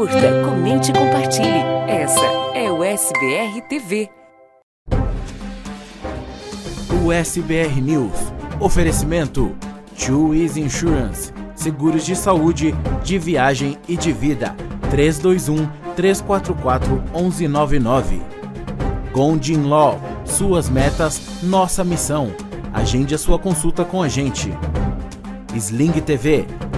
Curta, comente e compartilhe. Essa é o SBR TV. O SBR News. Oferecimento: Easy Insurance. Seguros de saúde, de viagem e de vida. 321 344 1199. Gondin Law. Suas metas, nossa missão. Agende a sua consulta com a gente. Sling TV,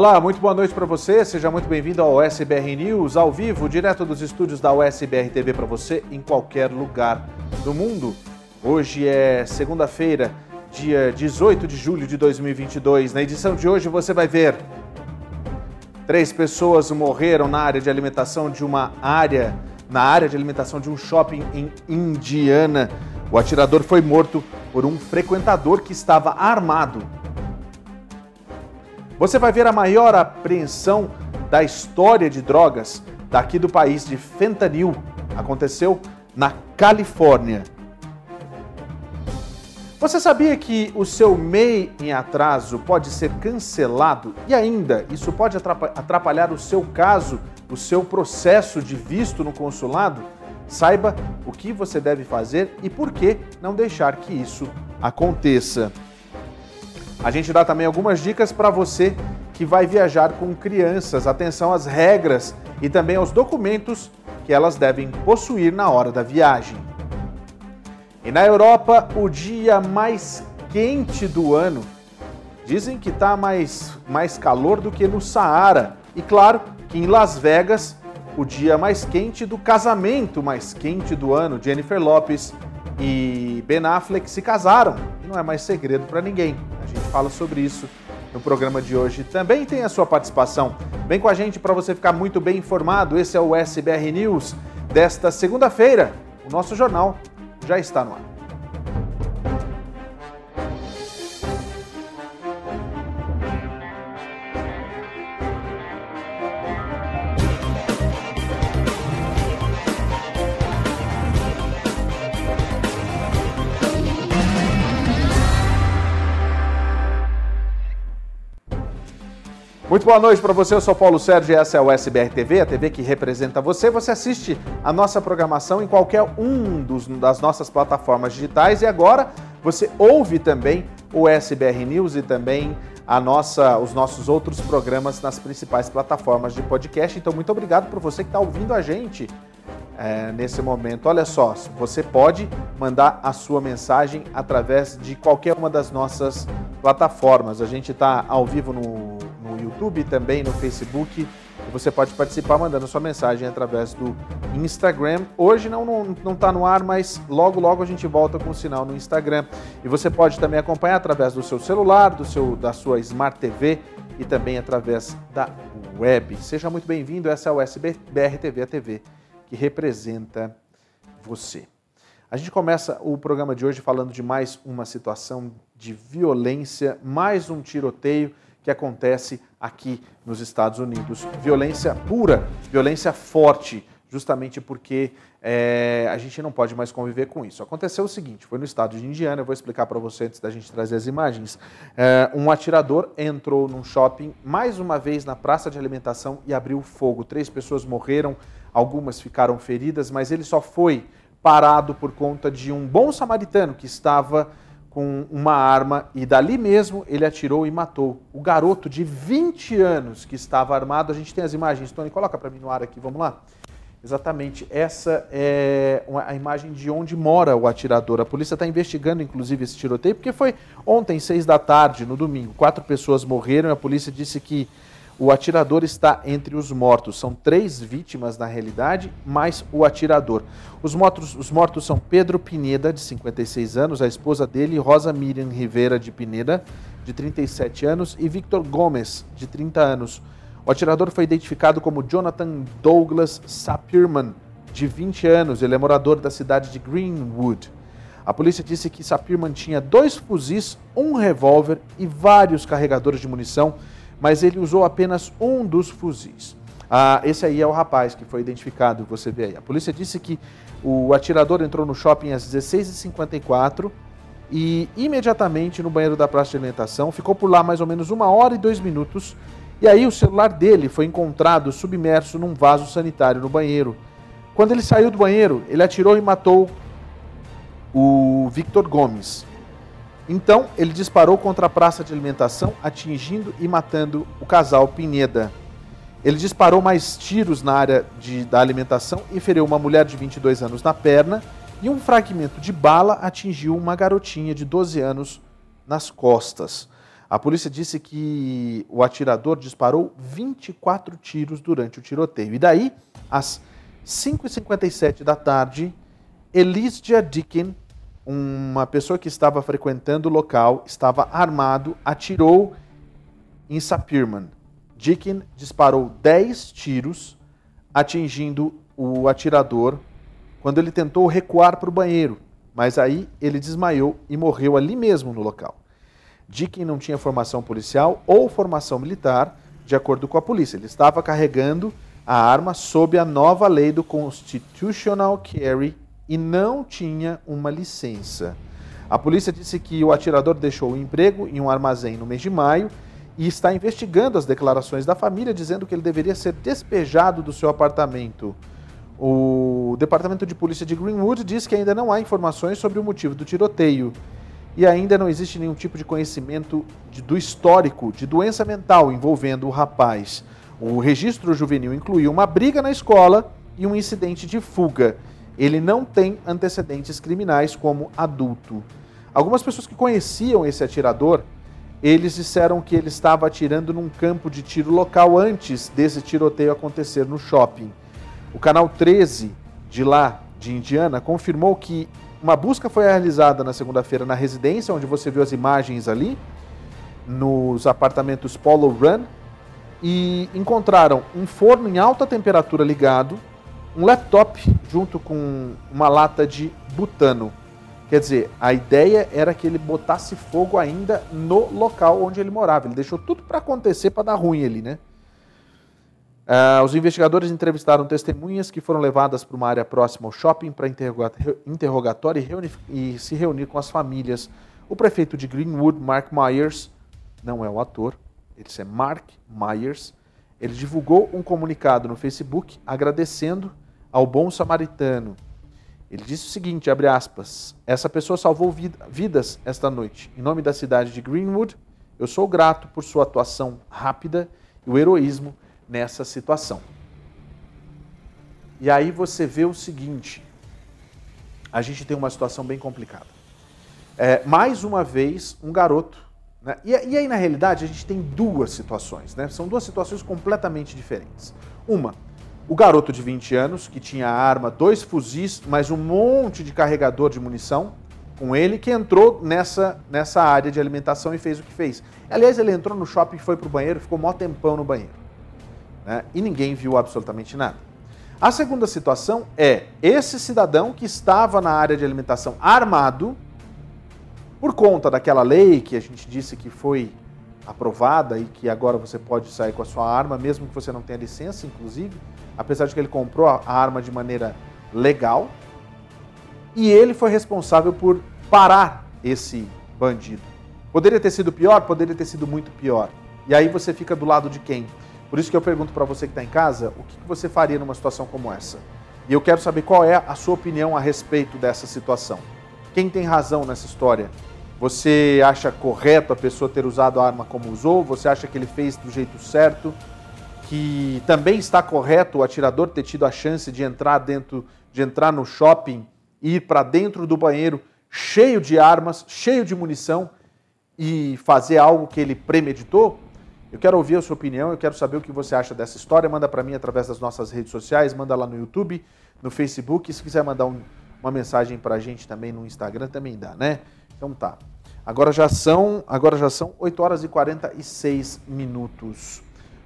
Olá, muito boa noite para você. Seja muito bem-vindo ao SBR News, ao vivo, direto dos estúdios da USBR TV para você em qualquer lugar do mundo. Hoje é segunda-feira, dia 18 de julho de 2022. Na edição de hoje você vai ver três pessoas morreram na área de alimentação de uma área na área de alimentação de um shopping em Indiana. O atirador foi morto por um frequentador que estava armado você vai ver a maior apreensão da história de drogas daqui do país de fentanil. Aconteceu na Califórnia. Você sabia que o seu MEI em atraso pode ser cancelado e ainda isso pode atrapalhar o seu caso, o seu processo de visto no consulado? Saiba o que você deve fazer e por que não deixar que isso aconteça. A gente dá também algumas dicas para você que vai viajar com crianças. Atenção às regras e também aos documentos que elas devem possuir na hora da viagem. E na Europa, o dia mais quente do ano. Dizem que está mais, mais calor do que no Saara. E claro que em Las Vegas, o dia mais quente do casamento mais quente do ano. Jennifer Lopes e Ben Affleck se casaram. E não é mais segredo para ninguém gente fala sobre isso no programa de hoje. Também tem a sua participação. Vem com a gente para você ficar muito bem informado. Esse é o SBR News desta segunda-feira. O nosso jornal já está no ar. Muito boa noite para você, eu sou Paulo Sérgio e essa é o SBR TV, a TV que representa você. Você assiste a nossa programação em qualquer um dos, das nossas plataformas digitais e agora você ouve também o SBR News e também a nossa, os nossos outros programas nas principais plataformas de podcast. Então, muito obrigado por você que está ouvindo a gente é, nesse momento. Olha só, você pode mandar a sua mensagem através de qualquer uma das nossas plataformas. A gente está ao vivo no YouTube, também no Facebook. E você pode participar mandando sua mensagem através do Instagram. Hoje não não, não tá no ar, mas logo logo a gente volta com o sinal no Instagram. E você pode também acompanhar através do seu celular, do seu, da sua Smart TV e também através da web. Seja muito bem-vindo, essa é o SBR TV, a TV que representa você. A gente começa o programa de hoje falando de mais uma situação de violência, mais um tiroteio que acontece aqui nos Estados Unidos. Violência pura, violência forte, justamente porque é, a gente não pode mais conviver com isso. Aconteceu o seguinte: foi no estado de Indiana, eu vou explicar para você antes da gente trazer as imagens. É, um atirador entrou num shopping, mais uma vez na praça de alimentação, e abriu fogo. Três pessoas morreram, algumas ficaram feridas, mas ele só foi parado por conta de um bom samaritano que estava com uma arma e dali mesmo ele atirou e matou o garoto de 20 anos que estava armado. A gente tem as imagens, Tony, coloca para mim no ar aqui, vamos lá. Exatamente, essa é a imagem de onde mora o atirador. A polícia está investigando, inclusive, esse tiroteio, porque foi ontem, seis da tarde, no domingo. Quatro pessoas morreram e a polícia disse que o atirador está entre os mortos. São três vítimas na realidade, mais o atirador. Os mortos, os mortos são Pedro Pineda, de 56 anos, a esposa dele, Rosa Miriam Rivera de Pineda, de 37 anos, e Victor Gomes, de 30 anos. O atirador foi identificado como Jonathan Douglas Sapirman, de 20 anos. Ele é morador da cidade de Greenwood. A polícia disse que Sapirman tinha dois fuzis, um revólver e vários carregadores de munição, mas ele usou apenas um dos fuzis. Ah, esse aí é o rapaz que foi identificado, você vê aí. A polícia disse que o atirador entrou no shopping às 16h54 e imediatamente no banheiro da praça de alimentação, ficou por lá mais ou menos uma hora e dois minutos, e aí o celular dele foi encontrado submerso num vaso sanitário no banheiro. Quando ele saiu do banheiro, ele atirou e matou o Victor Gomes. Então, ele disparou contra a praça de alimentação, atingindo e matando o casal Pineda. Ele disparou mais tiros na área de, da alimentação e feriu uma mulher de 22 anos na perna e um fragmento de bala atingiu uma garotinha de 12 anos nas costas. A polícia disse que o atirador disparou 24 tiros durante o tiroteio. E daí, às 5h57 da tarde, Elísia Dickin, uma pessoa que estava frequentando o local, estava armado, atirou em Sapirman. Dickin disparou 10 tiros, atingindo o atirador quando ele tentou recuar para o banheiro, mas aí ele desmaiou e morreu ali mesmo no local. Dickin não tinha formação policial ou formação militar, de acordo com a polícia. Ele estava carregando a arma sob a nova lei do Constitutional Carry e não tinha uma licença. A polícia disse que o atirador deixou o emprego em um armazém no mês de maio e está investigando as declarações da família, dizendo que ele deveria ser despejado do seu apartamento. O Departamento de Polícia de Greenwood diz que ainda não há informações sobre o motivo do tiroteio e ainda não existe nenhum tipo de conhecimento de, do histórico de doença mental envolvendo o rapaz. O registro juvenil incluiu uma briga na escola e um incidente de fuga. Ele não tem antecedentes criminais como adulto. Algumas pessoas que conheciam esse atirador, eles disseram que ele estava atirando num campo de tiro local antes desse tiroteio acontecer no shopping. O canal 13 de lá, de Indiana, confirmou que uma busca foi realizada na segunda-feira na residência, onde você viu as imagens ali, nos apartamentos Polo Run, e encontraram um forno em alta temperatura ligado, um laptop junto com uma lata de butano. Quer dizer, a ideia era que ele botasse fogo ainda no local onde ele morava. Ele deixou tudo para acontecer para dar ruim ali, né? Uh, os investigadores entrevistaram testemunhas que foram levadas para uma área próxima ao shopping para interrogatório e, e, se reunir com as famílias. O prefeito de Greenwood, Mark Myers, não é o ator, ele é Mark Myers, ele divulgou um comunicado no Facebook agradecendo ao bom samaritano. Ele disse o seguinte, abre aspas, essa pessoa salvou vidas esta noite. Em nome da cidade de Greenwood, eu sou grato por sua atuação rápida e o heroísmo nessa situação. E aí você vê o seguinte: a gente tem uma situação bem complicada. É, mais uma vez, um garoto. Né? E, e, aí, na realidade, a gente tem duas situações. Né? São duas situações completamente diferentes. Uma, o garoto de 20 anos, que tinha arma, dois fuzis, mais um monte de carregador de munição com ele, que entrou nessa, nessa área de alimentação e fez o que fez. Aliás, ele entrou no shopping, foi pro banheiro, ficou mó tempão no banheiro né? e ninguém viu absolutamente nada. A segunda situação é esse cidadão que estava na área de alimentação armado, por conta daquela lei que a gente disse que foi aprovada e que agora você pode sair com a sua arma, mesmo que você não tenha licença, inclusive, apesar de que ele comprou a arma de maneira legal, e ele foi responsável por parar esse bandido. Poderia ter sido pior? Poderia ter sido muito pior. E aí você fica do lado de quem? Por isso que eu pergunto para você que está em casa, o que você faria numa situação como essa? E eu quero saber qual é a sua opinião a respeito dessa situação. Quem tem razão nessa história? Você acha correto a pessoa ter usado a arma como usou? Você acha que ele fez do jeito certo? Que também está correto o atirador ter tido a chance de entrar dentro, de entrar no shopping e ir para dentro do banheiro cheio de armas, cheio de munição e fazer algo que ele premeditou? Eu quero ouvir a sua opinião, eu quero saber o que você acha dessa história. Manda para mim através das nossas redes sociais, manda lá no YouTube, no Facebook. Se quiser mandar um, uma mensagem para a gente também no Instagram, também dá, né? Então tá. Agora já são, agora já são 8 horas e 46 minutos.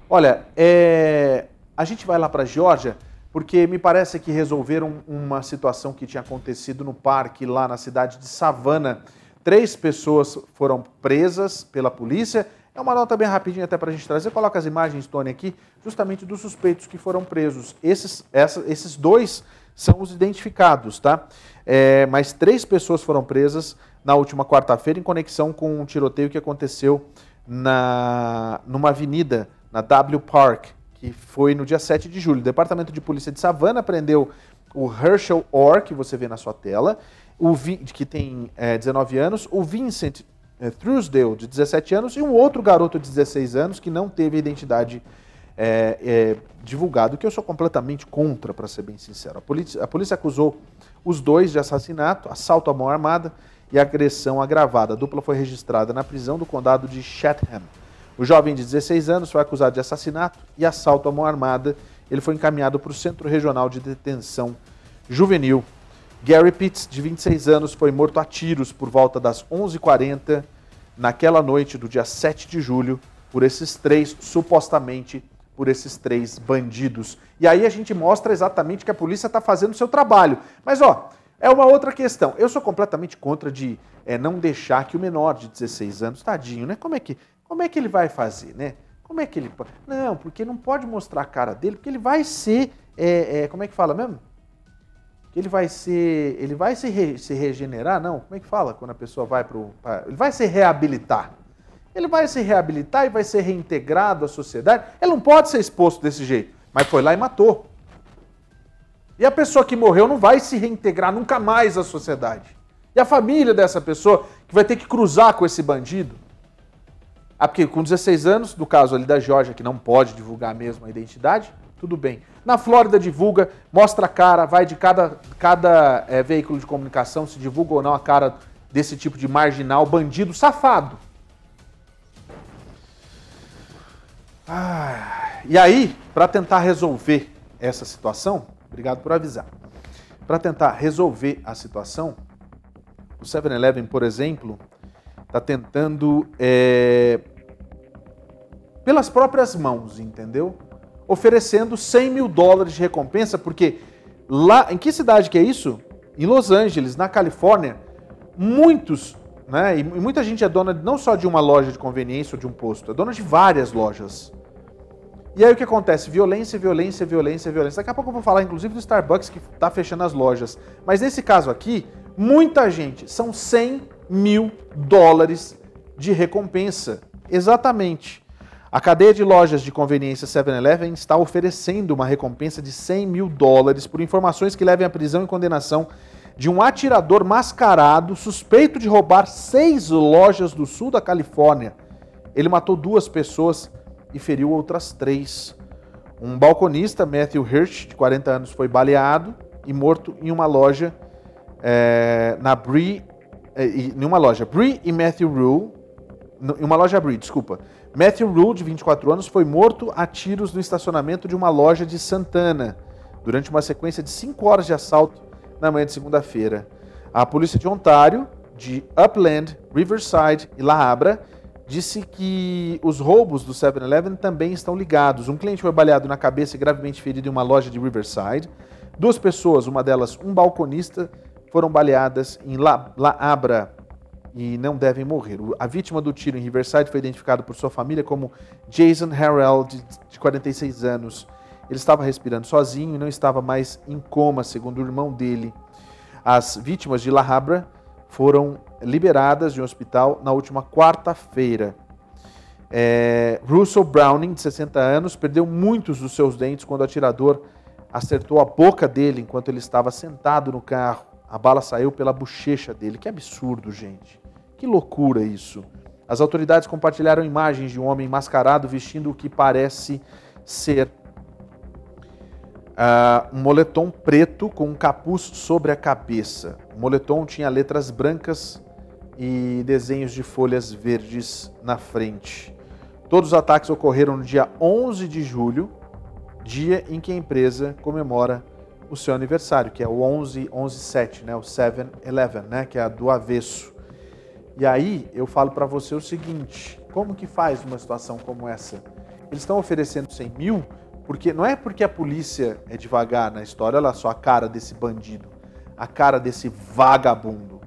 Olha, é, a gente vai lá para a Geórgia porque me parece que resolveram uma situação que tinha acontecido no parque lá na cidade de Savannah. Três pessoas foram presas pela polícia. É uma nota bem rapidinha até para a gente trazer. Coloca as imagens, Tony, aqui, justamente dos suspeitos que foram presos. Esses, essa, esses dois são os identificados, tá? É, três pessoas foram presas na última quarta-feira em conexão com um tiroteio que aconteceu na, numa avenida, na W Park, que foi no dia 7 de julho. O Departamento de Polícia de Savannah prendeu o Herschel Orr, que você vê na sua tela, o Vi, que tem é, 19 anos, o Vincent é, Truesdale, de 17 anos, e um outro garoto de 16 anos que não teve identidade é, é, divulgada, que eu sou completamente contra, para ser bem sincero. A polícia, a polícia acusou os dois de assassinato, assalto à mão armada e agressão agravada. A dupla foi registrada na prisão do condado de Chatham. O jovem de 16 anos foi acusado de assassinato e assalto à mão armada. Ele foi encaminhado para o Centro Regional de Detenção Juvenil. Gary Pitts, de 26 anos, foi morto a tiros por volta das 11h40 naquela noite do dia 7 de julho por esses três, supostamente por esses três bandidos. E aí a gente mostra exatamente que a polícia está fazendo o seu trabalho. Mas ó, é uma outra questão. Eu sou completamente contra de é, não deixar que o menor de 16 anos, tadinho, né? Como é que como é que ele vai fazer, né? Como é que ele pode? Não, porque não pode mostrar a cara dele, porque ele vai ser, é, é, como é que fala mesmo? Ele vai ser, ele vai se, re, se regenerar, não? Como é que fala quando a pessoa vai para ele vai se reabilitar? Ele vai se reabilitar e vai ser reintegrado à sociedade. Ele não pode ser exposto desse jeito, mas foi lá e matou. E a pessoa que morreu não vai se reintegrar nunca mais à sociedade. E a família dessa pessoa que vai ter que cruzar com esse bandido ah, porque com 16 anos, no caso ali da Georgia, que não pode divulgar mesmo a identidade, tudo bem. Na Flórida divulga, mostra a cara, vai de cada, cada é, veículo de comunicação, se divulga ou não a cara desse tipo de marginal, bandido, safado. Ah, e aí, para tentar resolver essa situação, obrigado por avisar. Para tentar resolver a situação, o 7-Eleven, por exemplo, está tentando, é, pelas próprias mãos, entendeu? Oferecendo 100 mil dólares de recompensa, porque lá, em que cidade que é isso? Em Los Angeles, na Califórnia, muitos, né, e muita gente é dona não só de uma loja de conveniência ou de um posto, é dona de várias lojas. E aí o que acontece? Violência, violência, violência, violência. Daqui a pouco eu vou falar, inclusive, do Starbucks que está fechando as lojas. Mas nesse caso aqui, muita gente, são 100 mil dólares de recompensa. Exatamente. A cadeia de lojas de conveniência 7-Eleven está oferecendo uma recompensa de 100 mil dólares por informações que levem à prisão e condenação de um atirador mascarado suspeito de roubar seis lojas do sul da Califórnia. Ele matou duas pessoas e feriu outras três. Um balconista, Matthew Hirsch, de 40 anos, foi baleado e morto em uma loja é, na Bree é, em uma loja. Bree e Matthew Rule, em uma loja Bree, desculpa. Matthew Rule, de 24 anos, foi morto a tiros no estacionamento de uma loja de Santana, durante uma sequência de 5 horas de assalto na manhã de segunda-feira. A polícia de Ontário, de Upland, Riverside e La Habra, disse que os roubos do 7-Eleven também estão ligados. Um cliente foi baleado na cabeça e gravemente ferido em uma loja de Riverside. Duas pessoas, uma delas um balconista, foram baleadas em La, La Abra e não devem morrer. A vítima do tiro em Riverside foi identificada por sua família como Jason Harrell, de 46 anos. Ele estava respirando sozinho e não estava mais em coma, segundo o irmão dele. As vítimas de La Habra foram liberadas de um hospital na última quarta-feira. É, Russell Browning, de 60 anos, perdeu muitos dos seus dentes quando o atirador acertou a boca dele enquanto ele estava sentado no carro. A bala saiu pela bochecha dele. Que absurdo, gente. Que loucura isso. As autoridades compartilharam imagens de um homem mascarado vestindo o que parece ser uh, um moletom preto com um capuz sobre a cabeça. O moletom tinha letras brancas e desenhos de folhas verdes na frente. Todos os ataques ocorreram no dia 11 de julho, dia em que a empresa comemora o seu aniversário, que é o 11 11 7, né, o 7-Eleven, né, que é a do avesso. E aí eu falo para você o seguinte: como que faz uma situação como essa? Eles estão oferecendo 100 mil Porque não é porque a polícia é devagar na história, olha só a cara desse bandido, a cara desse vagabundo.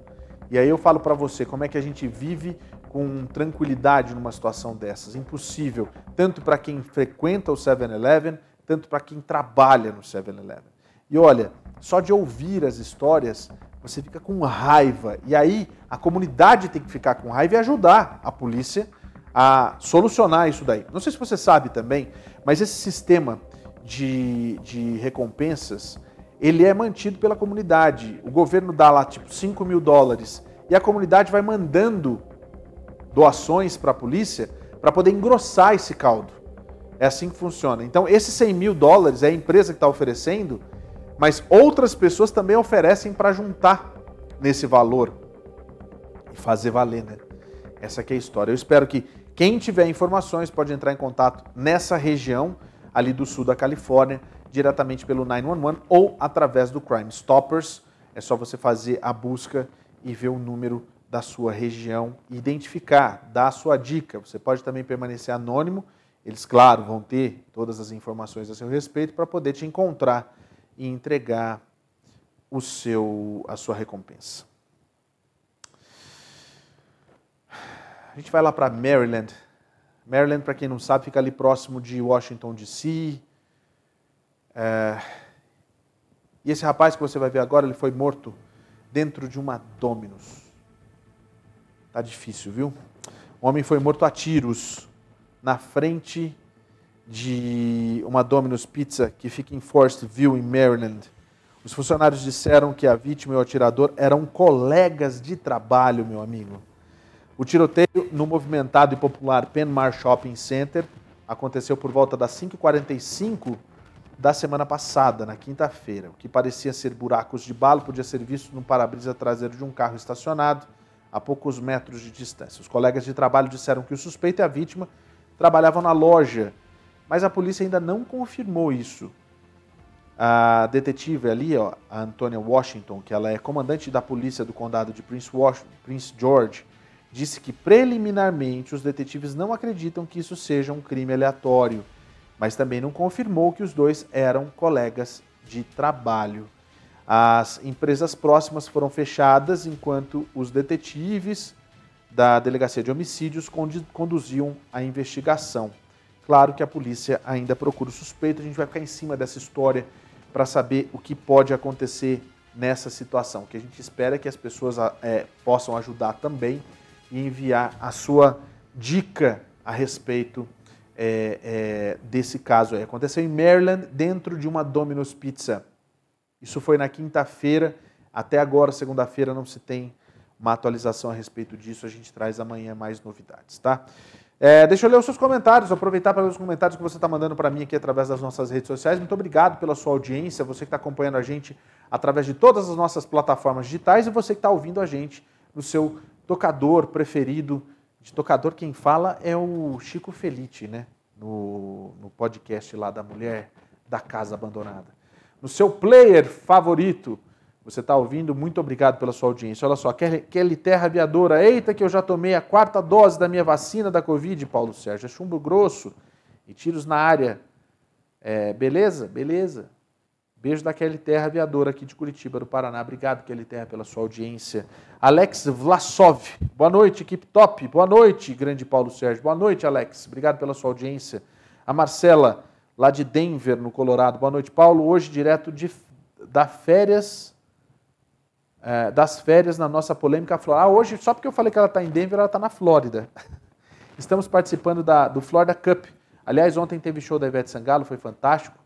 E aí eu falo para você, como é que a gente vive com tranquilidade numa situação dessas? Impossível, tanto para quem frequenta o 7-Eleven, tanto para quem trabalha no 7-Eleven. E olha, só de ouvir as histórias, você fica com raiva. E aí a comunidade tem que ficar com raiva e ajudar a polícia a solucionar isso daí. Não sei se você sabe também, mas esse sistema de, de recompensas, ele é mantido pela comunidade. O governo dá lá tipo 5 mil dólares e a comunidade vai mandando doações para a polícia para poder engrossar esse caldo. É assim que funciona. Então, esses 100 mil dólares é a empresa que está oferecendo, mas outras pessoas também oferecem para juntar nesse valor e fazer valer, né? Essa é a história. Eu espero que quem tiver informações pode entrar em contato nessa região ali do sul da Califórnia, diretamente pelo 911 ou através do Crime Stoppers. É só você fazer a busca e ver o número da sua região, identificar, dar a sua dica. Você pode também permanecer anônimo. Eles, claro, vão ter todas as informações a seu respeito para poder te encontrar e entregar o seu, a sua recompensa. A gente vai lá para Maryland. Maryland, para quem não sabe, fica ali próximo de Washington, D.C. É... E esse rapaz que você vai ver agora, ele foi morto dentro de uma Dominus. Tá difícil, viu? O homem foi morto a tiros na frente de uma Domino's Pizza que fica em Forestville, em Maryland. Os funcionários disseram que a vítima e o atirador eram colegas de trabalho, meu amigo. O tiroteio no movimentado e popular Penmar Shopping Center aconteceu por volta das 5h45 da semana passada, na quinta-feira. O que parecia ser buracos de bala podia ser visto no para-brisa traseiro de um carro estacionado a poucos metros de distância. Os colegas de trabalho disseram que o suspeito e a vítima trabalhavam na loja mas a polícia ainda não confirmou isso. A detetive ali, ó, a Antônia Washington, que ela é comandante da polícia do condado de Prince, Washington, Prince George, disse que preliminarmente os detetives não acreditam que isso seja um crime aleatório, mas também não confirmou que os dois eram colegas de trabalho. As empresas próximas foram fechadas enquanto os detetives da Delegacia de Homicídios conduziam a investigação. Claro que a polícia ainda procura o suspeito, a gente vai ficar em cima dessa história para saber o que pode acontecer nessa situação. O que a gente espera é que as pessoas é, possam ajudar também e enviar a sua dica a respeito é, é, desse caso. Aí. Aconteceu em Maryland, dentro de uma Domino's Pizza. Isso foi na quinta-feira. Até agora, segunda-feira, não se tem uma atualização a respeito disso. A gente traz amanhã mais novidades, tá? É, deixa eu ler os seus comentários, aproveitar para ler os comentários que você está mandando para mim aqui através das nossas redes sociais. Muito obrigado pela sua audiência, você que está acompanhando a gente através de todas as nossas plataformas digitais e você que está ouvindo a gente no seu tocador preferido. De tocador, quem fala é o Chico Felite, né? No, no podcast lá da Mulher da Casa Abandonada. No seu player favorito, você está ouvindo, muito obrigado pela sua audiência. Olha só, Kelly Terra Aviadora, eita que eu já tomei a quarta dose da minha vacina da Covid, Paulo Sérgio, é chumbo grosso e tiros na área. É, beleza? Beleza. Beijo da Kelly Terra Aviadora aqui de Curitiba, do Paraná. Obrigado, Kelly Terra, pela sua audiência. Alex Vlasov, boa noite, equipe top. Boa noite, grande Paulo Sérgio. Boa noite, Alex. Obrigado pela sua audiência. A Marcela, lá de Denver, no Colorado. Boa noite, Paulo. Hoje, direto de, da férias é, das férias na nossa polêmica Flórida. Ah, hoje, só porque eu falei que ela está em Denver, ela está na Flórida. Estamos participando da, do Florida Cup. Aliás, ontem teve show da Ivete Sangalo, foi fantástico.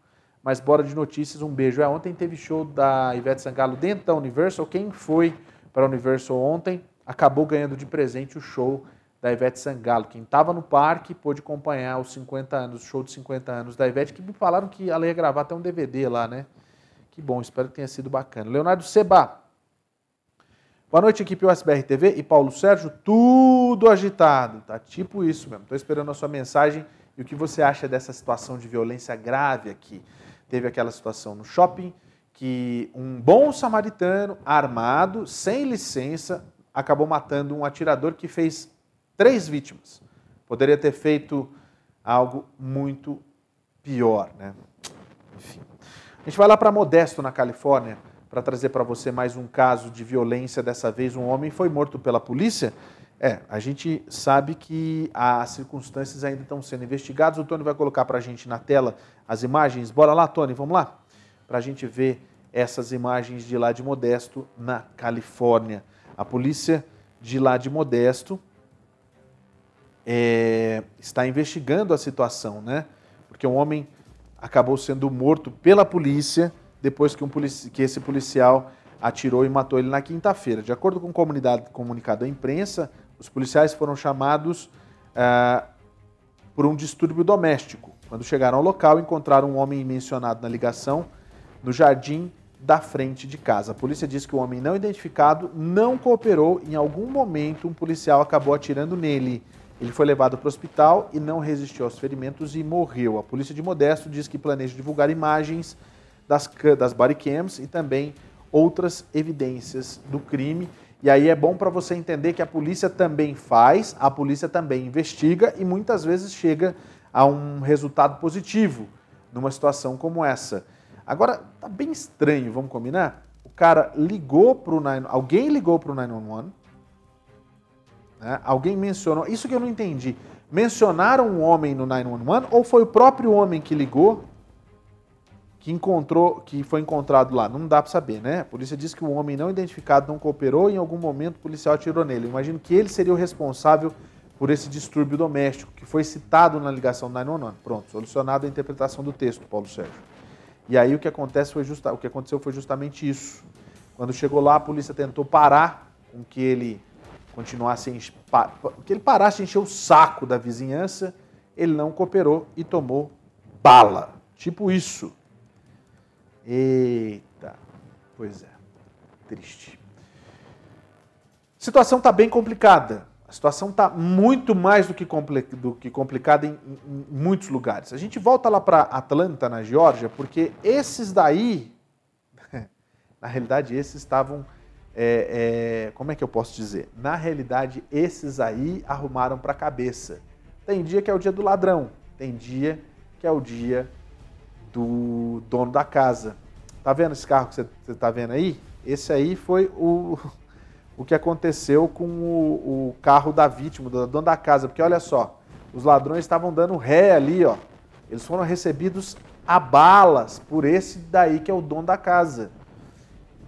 Mas bora de notícias, um beijo. É, ontem teve show da Ivete Sangalo dentro da Universal. Quem foi para a Universal ontem acabou ganhando de presente o show da Ivete Sangalo. Quem estava no parque pôde acompanhar os 50 anos, o show de 50 anos da Ivete, que me falaram que ela ia gravar até um DVD lá, né? Que bom, espero que tenha sido bacana. Leonardo Seba, Boa noite, equipe USBR TV e Paulo Sérgio, tudo agitado, tá tipo isso mesmo. Estou esperando a sua mensagem e o que você acha dessa situação de violência grave aqui. Teve aquela situação no shopping que um bom samaritano armado, sem licença, acabou matando um atirador que fez três vítimas. Poderia ter feito algo muito pior, né? Enfim. A gente vai lá para Modesto, na Califórnia, para trazer para você mais um caso de violência. Dessa vez, um homem foi morto pela polícia. É, a gente sabe que as circunstâncias ainda estão sendo investigadas. O Tony vai colocar para a gente na tela as imagens. Bora lá, Tony, vamos lá? Para a gente ver essas imagens de lá de Modesto, na Califórnia. A polícia de lá de Modesto é, está investigando a situação, né? Porque um homem acabou sendo morto pela polícia depois que, um polici que esse policial atirou e matou ele na quinta-feira. De acordo com o comunicado à imprensa, os policiais foram chamados ah, por um distúrbio doméstico. Quando chegaram ao local, encontraram um homem mencionado na ligação no jardim da frente de casa. A polícia diz que o homem não identificado não cooperou. Em algum momento, um policial acabou atirando nele. Ele foi levado para o hospital e não resistiu aos ferimentos e morreu. A polícia de Modesto diz que planeja divulgar imagens das, das bodycams e também outras evidências do crime. E aí é bom para você entender que a polícia também faz, a polícia também investiga e muitas vezes chega a um resultado positivo numa situação como essa. Agora, tá bem estranho, vamos combinar? O cara ligou para o alguém ligou para o 911, né? Alguém mencionou, isso que eu não entendi. Mencionaram um homem no 911 ou foi o próprio homem que ligou que encontrou, que foi encontrado lá? Não dá para saber, né? A polícia diz que o homem não identificado não cooperou e em algum momento o policial atirou nele. Imagino que ele seria o responsável por esse distúrbio doméstico que foi citado na ligação do 911. Pronto, solucionado a interpretação do texto, Paulo Sérgio. E aí o que acontece foi justa, o que aconteceu foi justamente isso. Quando chegou lá, a polícia tentou parar com que ele continuasse que ele parasse de encher o saco da vizinhança, ele não cooperou e tomou bala. Tipo isso. Eita, pois é, triste. A situação está bem complicada. A situação está muito mais do que, do que complicada em, em, muitos lugares. A gente volta lá para Atlanta, na Geórgia, porque esses daí, na realidade, esses estavam é, é, como é que eu posso dizer? Na realidade, esses aí arrumaram para a cabeça. Tem dia que é o dia do ladrão, tem dia que é o dia do dono da casa. Tá vendo esse carro que você está vendo aí? Esse aí foi o, o que aconteceu com o, o carro da vítima, do dono da casa. Porque olha só, os ladrões estavam dando ré ali, ó. Eles foram recebidos a balas por esse daí que é o dono da casa.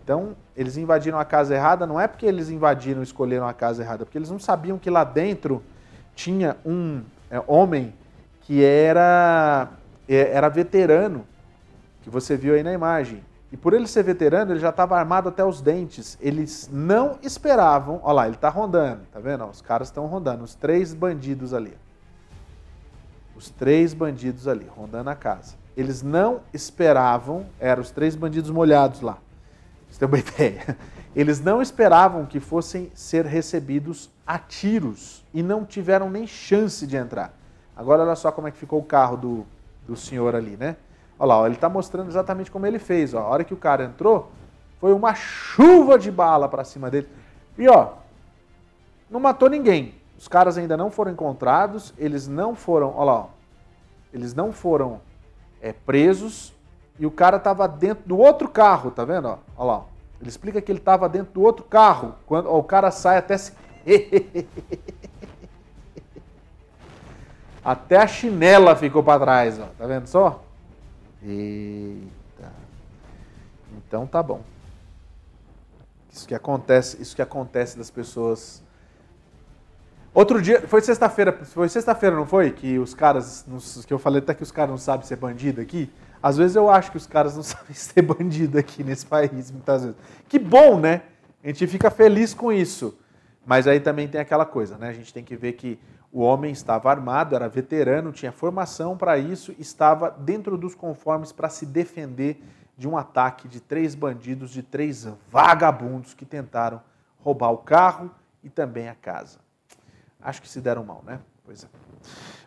Então, eles invadiram a casa errada, não é porque eles invadiram escolheram a casa errada, porque eles não sabiam que lá dentro tinha um é, homem que era, era veterano, que você viu aí na imagem. E por ele ser veterano, ele já estava armado até os dentes. Eles não esperavam. Olha lá, ele está rondando, tá vendo? Os caras estão rondando, os três bandidos ali. Os três bandidos ali, rondando a casa. Eles não esperavam, eram os três bandidos molhados lá você tem uma ideia. Eles não esperavam que fossem ser recebidos a tiros e não tiveram nem chance de entrar. Agora olha só como é que ficou o carro do, do senhor ali, né? Olha lá, ó, ele está mostrando exatamente como ele fez. Ó. A hora que o cara entrou, foi uma chuva de bala para cima dele. E ó, não matou ninguém. Os caras ainda não foram encontrados, eles não foram, olha lá, ó, eles não foram é, presos, e o cara estava dentro do outro carro, tá vendo? Ó, olha lá. Ele explica que ele estava dentro do outro carro. Quando ó, o cara sai até se... até a chinela ficou para trás, ó. Tá vendo só? Eita. Então tá bom. Isso que acontece, isso que acontece das pessoas Outro dia, foi sexta-feira, foi sexta-feira, não foi? Que os caras, que eu falei até que os caras não sabem ser bandido aqui. Às vezes eu acho que os caras não sabem ser bandido aqui nesse país, muitas vezes. Que bom, né? A gente fica feliz com isso. Mas aí também tem aquela coisa, né? A gente tem que ver que o homem estava armado, era veterano, tinha formação para isso, estava dentro dos conformes para se defender de um ataque de três bandidos, de três vagabundos que tentaram roubar o carro e também a casa. Acho que se deram mal, né? Pois é.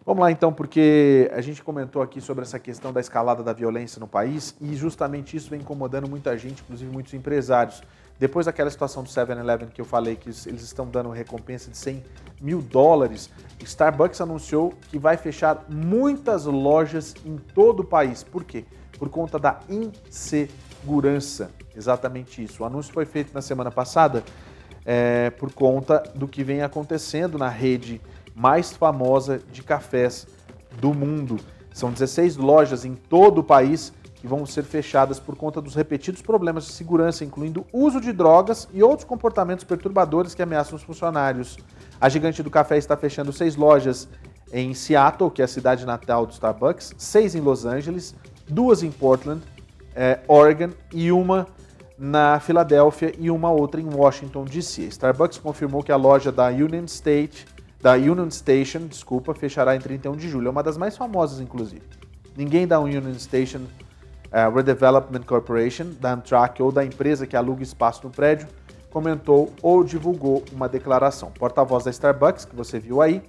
Vamos lá então, porque a gente comentou aqui sobre essa questão da escalada da violência no país e justamente isso vem incomodando muita gente, inclusive muitos empresários. Depois daquela situação do 7-Eleven que eu falei que eles estão dando recompensa de 100 mil dólares, Starbucks anunciou que vai fechar muitas lojas em todo o país. Por quê? Por conta da insegurança. Exatamente isso. O anúncio foi feito na semana passada é, por conta do que vem acontecendo na rede mais famosa de cafés do mundo. São 16 lojas em todo o país que vão ser fechadas por conta dos repetidos problemas de segurança, incluindo uso de drogas e outros comportamentos perturbadores que ameaçam os funcionários. A gigante do café está fechando seis lojas em Seattle, que é a cidade natal do Starbucks, seis em Los Angeles, duas em Portland, é, Oregon e uma na Filadélfia e uma outra em Washington DC. Starbucks confirmou que a loja da Union State, da Union Station, desculpa, fechará em 31 de julho. É uma das mais famosas, inclusive. Ninguém da Union Station uh, Redevelopment Corporation, da Amtrak ou da empresa que aluga espaço no prédio, comentou ou divulgou uma declaração. Porta-voz da Starbucks, que você viu aí,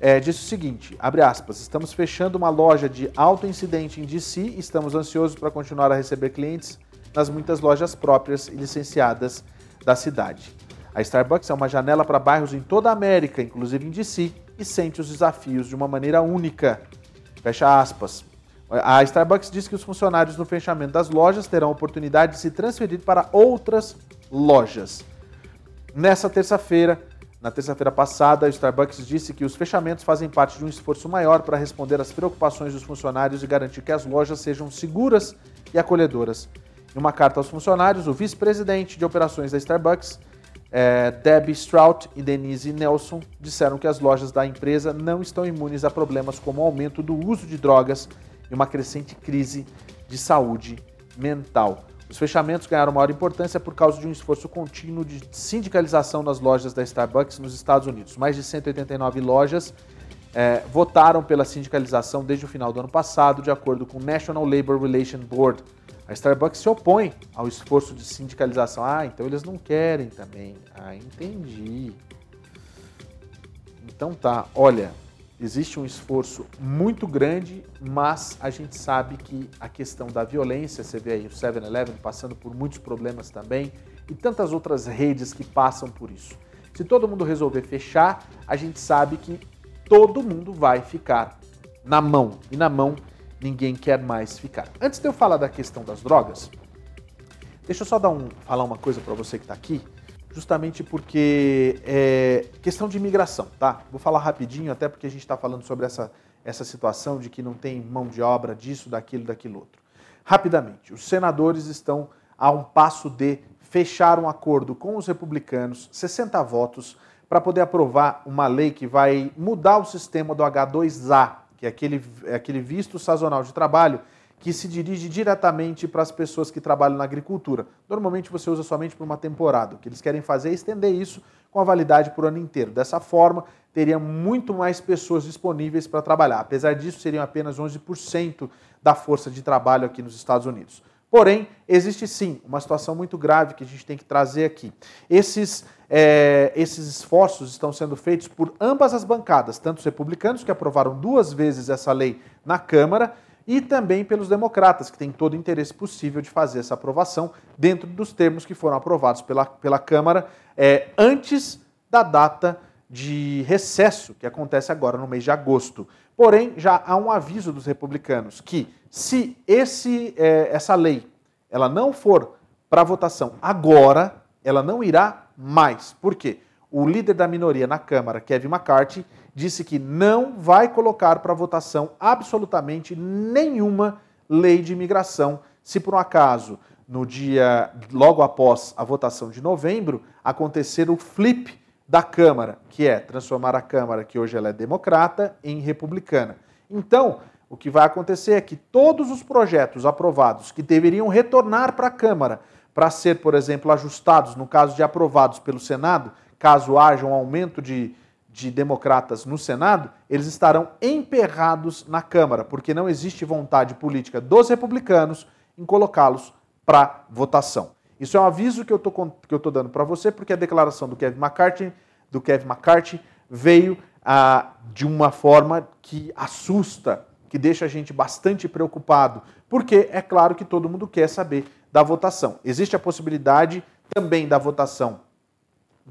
é, disse o seguinte, abre aspas, estamos fechando uma loja de alto incidente em DC e estamos ansiosos para continuar a receber clientes nas muitas lojas próprias e licenciadas da cidade. A Starbucks é uma janela para bairros em toda a América, inclusive em DC, e sente os desafios de uma maneira única. Fecha aspas. A Starbucks diz que os funcionários no fechamento das lojas terão a oportunidade de se transferir para outras lojas. Nessa terça-feira, na terça-feira passada, a Starbucks disse que os fechamentos fazem parte de um esforço maior para responder às preocupações dos funcionários e garantir que as lojas sejam seguras e acolhedoras. Em uma carta aos funcionários, o vice-presidente de operações da Starbucks, é, Debbie Strout e Denise Nelson, disseram que as lojas da empresa não estão imunes a problemas como o aumento do uso de drogas e uma crescente crise de saúde mental. Os fechamentos ganharam maior importância por causa de um esforço contínuo de sindicalização nas lojas da Starbucks nos Estados Unidos. Mais de 189 lojas é, votaram pela sindicalização desde o final do ano passado, de acordo com o National Labor Relations Board. A Starbucks se opõe ao esforço de sindicalização. Ah, então eles não querem também. Ah, entendi. Então tá, olha, Existe um esforço muito grande, mas a gente sabe que a questão da violência, você vê aí o 7-Eleven passando por muitos problemas também e tantas outras redes que passam por isso. Se todo mundo resolver fechar, a gente sabe que todo mundo vai ficar na mão e na mão ninguém quer mais ficar. Antes de eu falar da questão das drogas, deixa eu só dar um, falar uma coisa para você que está aqui justamente porque é questão de imigração, tá? Vou falar rapidinho, até porque a gente está falando sobre essa, essa situação de que não tem mão de obra disso, daquilo, daquilo outro. Rapidamente, os senadores estão a um passo de fechar um acordo com os republicanos, 60 votos, para poder aprovar uma lei que vai mudar o sistema do H2A, que é aquele, é aquele visto sazonal de trabalho que se dirige diretamente para as pessoas que trabalham na agricultura. Normalmente você usa somente por uma temporada. O que eles querem fazer é estender isso com a validade por ano inteiro. Dessa forma, teria muito mais pessoas disponíveis para trabalhar. Apesar disso, seriam apenas 11% da força de trabalho aqui nos Estados Unidos. Porém, existe sim uma situação muito grave que a gente tem que trazer aqui. Esses, é, esses esforços estão sendo feitos por ambas as bancadas, tanto os republicanos, que aprovaram duas vezes essa lei na Câmara, e também pelos democratas, que têm todo o interesse possível de fazer essa aprovação dentro dos termos que foram aprovados pela, pela Câmara é, antes da data de recesso, que acontece agora no mês de agosto. Porém, já há um aviso dos republicanos que, se esse, é, essa lei ela não for para votação agora, ela não irá mais. Por quê? O líder da minoria na Câmara, Kevin McCarthy, disse que não vai colocar para votação absolutamente nenhuma lei de imigração, se por um acaso, no dia logo após a votação de novembro, acontecer o flip da Câmara, que é transformar a Câmara, que hoje ela é democrata, em republicana. Então, o que vai acontecer é que todos os projetos aprovados que deveriam retornar para a Câmara para ser, por exemplo, ajustados no caso de aprovados pelo Senado, caso haja um aumento de de democratas no Senado, eles estarão emperrados na Câmara, porque não existe vontade política dos republicanos em colocá-los para votação. Isso é um aviso que eu estou dando para você, porque a declaração do Kevin McCarthy, do Kevin McCarthy veio ah, de uma forma que assusta, que deixa a gente bastante preocupado, porque é claro que todo mundo quer saber da votação. Existe a possibilidade também da votação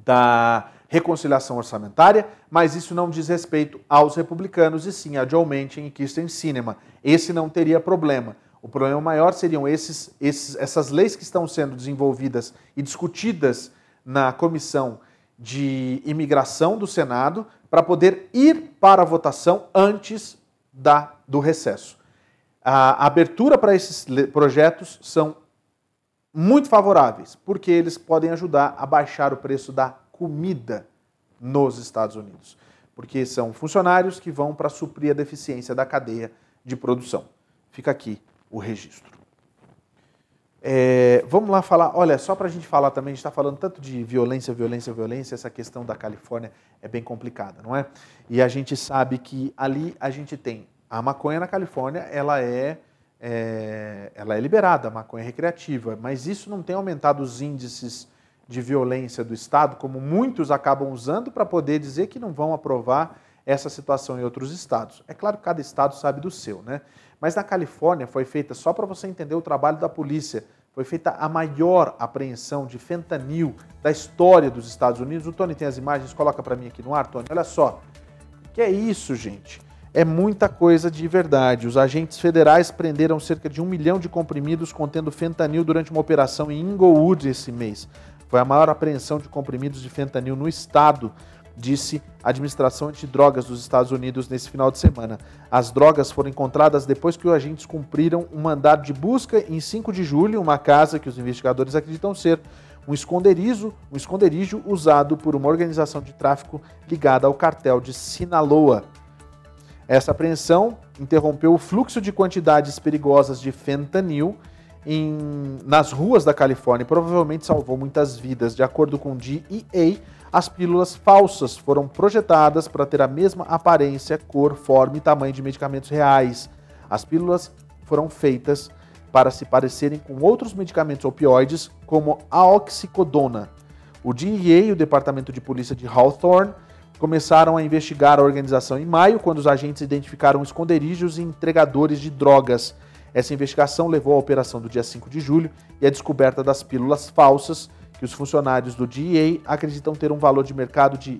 da reconciliação orçamentária, mas isso não diz respeito aos republicanos e sim a Joe Manchin e Kirsten Sinema. Esse não teria problema. O problema maior seriam esses, esses, essas leis que estão sendo desenvolvidas e discutidas na comissão de imigração do Senado para poder ir para a votação antes da, do recesso. A abertura para esses projetos são muito favoráveis, porque eles podem ajudar a baixar o preço da comida nos Estados Unidos, porque são funcionários que vão para suprir a deficiência da cadeia de produção. Fica aqui o registro. É, vamos lá falar, olha, só para a gente falar também, a gente está falando tanto de violência, violência, violência, essa questão da Califórnia é bem complicada, não é? E a gente sabe que ali a gente tem a maconha na Califórnia, ela é, é ela é liberada, a maconha recreativa, mas isso não tem aumentado os índices de violência do Estado, como muitos acabam usando para poder dizer que não vão aprovar essa situação em outros estados. É claro que cada estado sabe do seu, né? Mas na Califórnia foi feita, só para você entender o trabalho da polícia, foi feita a maior apreensão de fentanil da história dos Estados Unidos. O Tony tem as imagens, coloca para mim aqui no ar, Tony. Olha só. Que é isso, gente? É muita coisa de verdade. Os agentes federais prenderam cerca de um milhão de comprimidos contendo fentanil durante uma operação em Inglewood esse mês. Foi a maior apreensão de comprimidos de fentanil no estado, disse a Administração Antidrogas dos Estados Unidos nesse final de semana. As drogas foram encontradas depois que os agentes cumpriram um mandado de busca em 5 de julho, uma casa que os investigadores acreditam ser um esconderijo, um esconderijo usado por uma organização de tráfico ligada ao cartel de Sinaloa. Essa apreensão interrompeu o fluxo de quantidades perigosas de fentanil em, nas ruas da Califórnia e provavelmente salvou muitas vidas. De acordo com DEA, as pílulas falsas foram projetadas para ter a mesma aparência, cor, forma e tamanho de medicamentos reais. As pílulas foram feitas para se parecerem com outros medicamentos opioides, como a oxicodona. O DEA e o Departamento de Polícia de Hawthorne começaram a investigar a organização em maio, quando os agentes identificaram esconderijos e entregadores de drogas essa investigação levou à operação do dia 5 de julho e à descoberta das pílulas falsas, que os funcionários do DEA acreditam ter um valor de mercado de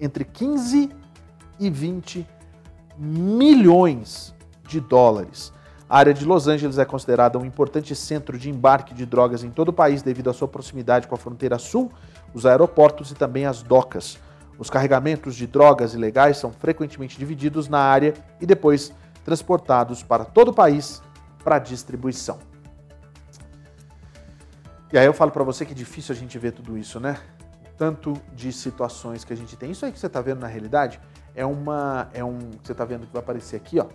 entre 15 e 20 milhões de dólares. A área de Los Angeles é considerada um importante centro de embarque de drogas em todo o país devido à sua proximidade com a fronteira sul, os aeroportos e também as docas. Os carregamentos de drogas ilegais são frequentemente divididos na área e depois transportados para todo o país para distribuição. E aí eu falo para você que é difícil a gente ver tudo isso, né? Tanto de situações que a gente tem. Isso aí que você está vendo na realidade é uma é um você está vendo que vai aparecer aqui, ó.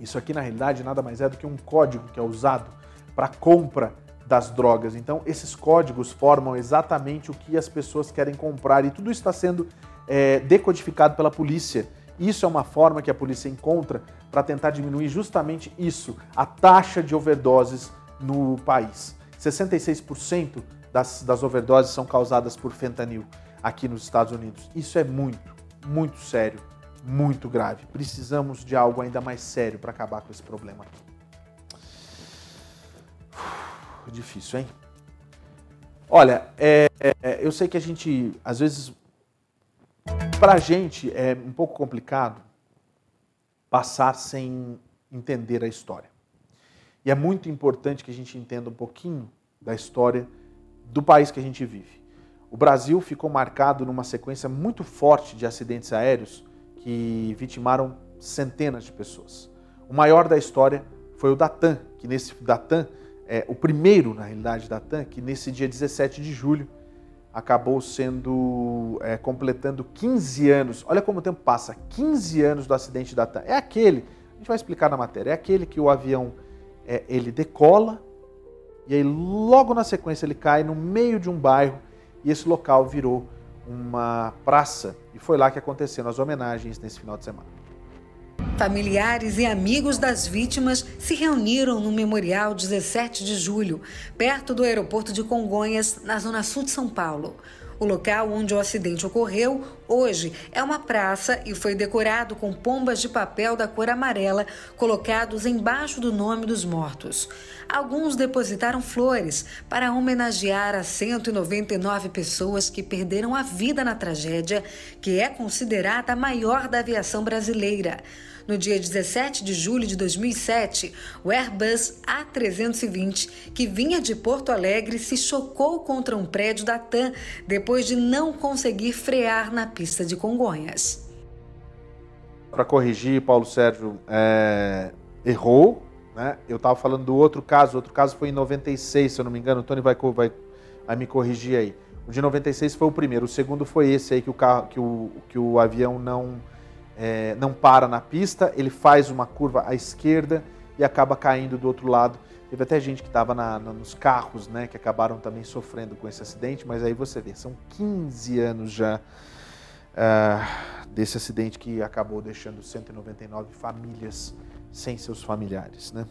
Isso aqui na realidade nada mais é do que um código que é usado para compra das drogas. Então esses códigos formam exatamente o que as pessoas querem comprar e tudo isso está sendo é, decodificado pela polícia. Isso é uma forma que a polícia encontra para tentar diminuir justamente isso, a taxa de overdoses no país. 66% das, das overdoses são causadas por fentanil aqui nos Estados Unidos. Isso é muito, muito sério, muito grave. Precisamos de algo ainda mais sério para acabar com esse problema. Uf, difícil, hein? Olha, é, é, eu sei que a gente, às vezes, para a gente é um pouco complicado passar sem entender a história. E é muito importante que a gente entenda um pouquinho da história do país que a gente vive. O Brasil ficou marcado numa sequência muito forte de acidentes aéreos que vitimaram centenas de pessoas. O maior da história foi o Datan, que nesse Datan, é, o primeiro, na realidade, Datan, que nesse dia 17 de julho acabou sendo é, completando 15 anos. Olha como o tempo passa, 15 anos do acidente da TAM. É aquele, a gente vai explicar na matéria, é aquele que o avião é, ele decola e aí logo na sequência ele cai no meio de um bairro e esse local virou uma praça e foi lá que aconteceram as homenagens nesse final de semana. Familiares e amigos das vítimas se reuniram no Memorial 17 de Julho, perto do aeroporto de Congonhas, na zona sul de São Paulo. O local onde o acidente ocorreu Hoje é uma praça e foi decorado com pombas de papel da cor amarela colocados embaixo do nome dos mortos. Alguns depositaram flores para homenagear as 199 pessoas que perderam a vida na tragédia, que é considerada a maior da aviação brasileira. No dia 17 de julho de 2007, o Airbus A320, que vinha de Porto Alegre, se chocou contra um prédio da TAM depois de não conseguir frear na pista de Congonhas. Para corrigir, Paulo Sérgio é, errou. Né? Eu estava falando do outro caso, outro caso foi em 96, se eu não me engano. O Tony vai, vai, vai me corrigir aí. O de 96 foi o primeiro, o segundo foi esse aí que o, carro, que o, que o avião não é, não para na pista, ele faz uma curva à esquerda e acaba caindo do outro lado. Teve até gente que estava nos carros, né, que acabaram também sofrendo com esse acidente, mas aí você vê, são 15 anos já uh, desse acidente que acabou deixando 199 famílias sem seus familiares, né?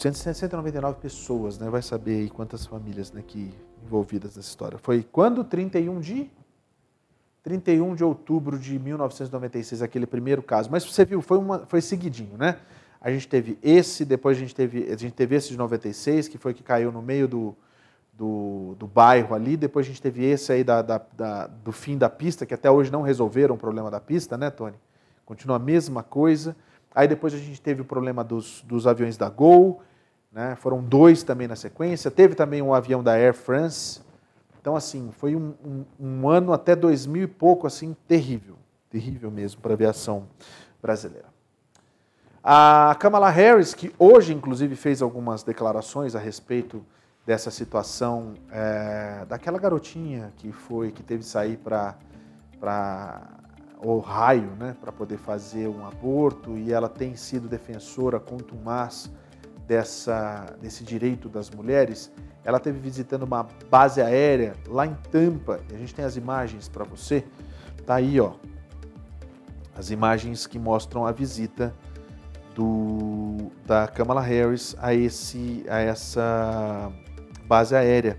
199 pessoas, né? Vai saber aí quantas famílias né, que envolvidas nessa história. Foi quando? 31 de 31 de outubro de 1996, aquele primeiro caso. Mas você viu, foi, uma, foi seguidinho, né? A gente teve esse, depois a gente teve, a gente teve esse de 96, que foi que caiu no meio do, do, do bairro ali. Depois a gente teve esse aí da, da, da, do fim da pista, que até hoje não resolveram o problema da pista, né, Tony? Continua a mesma coisa. Aí depois a gente teve o problema dos, dos aviões da Gol, né? foram dois também na sequência. Teve também um avião da Air France, então, assim, foi um, um, um ano até 2000 e pouco, assim, terrível. Terrível mesmo para a aviação brasileira. A Kamala Harris, que hoje, inclusive, fez algumas declarações a respeito dessa situação é, daquela garotinha que foi que teve que sair para para Ohio, né, para poder fazer um aborto e ela tem sido defensora contumaz dessa desse direito das mulheres. Ela teve visitando uma base aérea lá em Tampa. E a gente tem as imagens para você. Tá aí, ó. As imagens que mostram a visita do, da Kamala Harris a, esse, a essa base aérea.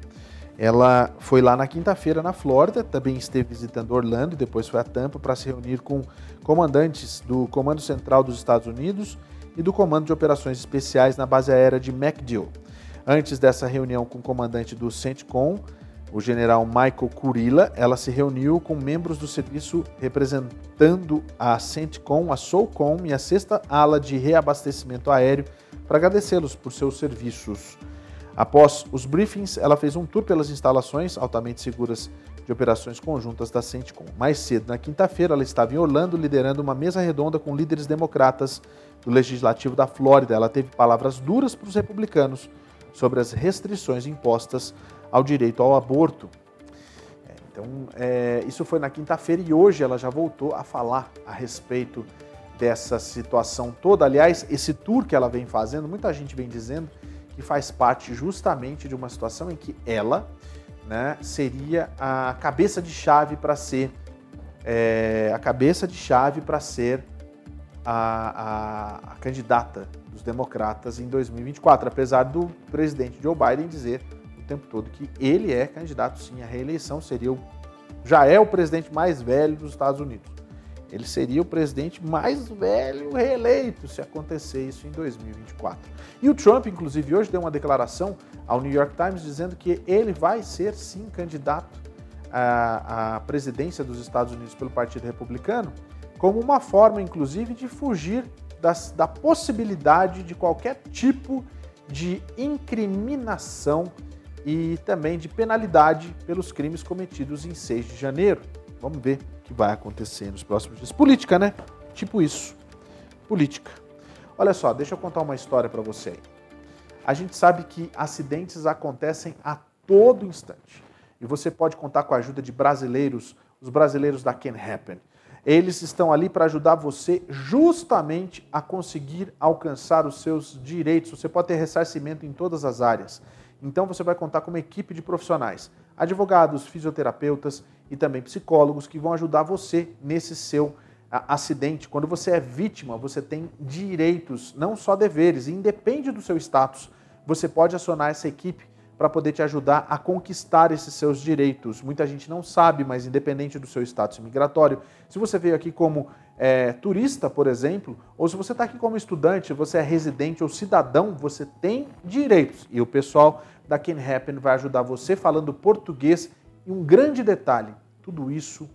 Ela foi lá na quinta-feira na Flórida, também esteve visitando Orlando e depois foi a Tampa para se reunir com comandantes do Comando Central dos Estados Unidos e do Comando de Operações Especiais na base aérea de MacDill. Antes dessa reunião com o comandante do CENTCOM, o general Michael Kurila, ela se reuniu com membros do serviço representando a CENTCOM, a SOCOM e a sexta ala de reabastecimento aéreo para agradecê-los por seus serviços. Após os briefings, ela fez um tour pelas instalações altamente seguras de operações conjuntas da CENTCOM. Mais cedo, na quinta-feira, ela estava em Orlando liderando uma mesa redonda com líderes democratas do Legislativo da Flórida. Ela teve palavras duras para os republicanos sobre as restrições impostas ao direito ao aborto. É, então, é, isso foi na quinta-feira e hoje ela já voltou a falar a respeito dessa situação toda. Aliás, esse tour que ela vem fazendo, muita gente vem dizendo que faz parte justamente de uma situação em que ela né, seria a cabeça de chave para ser é, a cabeça de chave para ser a, a, a candidata dos democratas em 2024, apesar do presidente Joe Biden dizer o tempo todo que ele é candidato sim à reeleição, seria o, já é o presidente mais velho dos Estados Unidos. Ele seria o presidente mais velho reeleito se acontecer isso em 2024. E o Trump, inclusive, hoje deu uma declaração ao New York Times dizendo que ele vai ser sim candidato à, à presidência dos Estados Unidos pelo Partido Republicano, como uma forma, inclusive, de fugir das, da possibilidade de qualquer tipo de incriminação e também de penalidade pelos crimes cometidos em 6 de janeiro. Vamos ver que vai acontecer nos próximos dias. Política, né? Tipo isso. Política. Olha só, deixa eu contar uma história para você aí. A gente sabe que acidentes acontecem a todo instante. E você pode contar com a ajuda de brasileiros, os brasileiros da Can Happen. Eles estão ali para ajudar você justamente a conseguir alcançar os seus direitos. Você pode ter ressarcimento em todas as áreas. Então você vai contar com uma equipe de profissionais, advogados, fisioterapeutas e também psicólogos que vão ajudar você nesse seu acidente. Quando você é vítima, você tem direitos, não só deveres, e independe do seu status. Você pode acionar essa equipe para poder te ajudar a conquistar esses seus direitos. Muita gente não sabe, mas independente do seu status migratório, se você veio aqui como é, turista, por exemplo, ou se você está aqui como estudante, você é residente ou cidadão, você tem direitos. E o pessoal da Can Happen vai ajudar você falando português. E um grande detalhe, tudo isso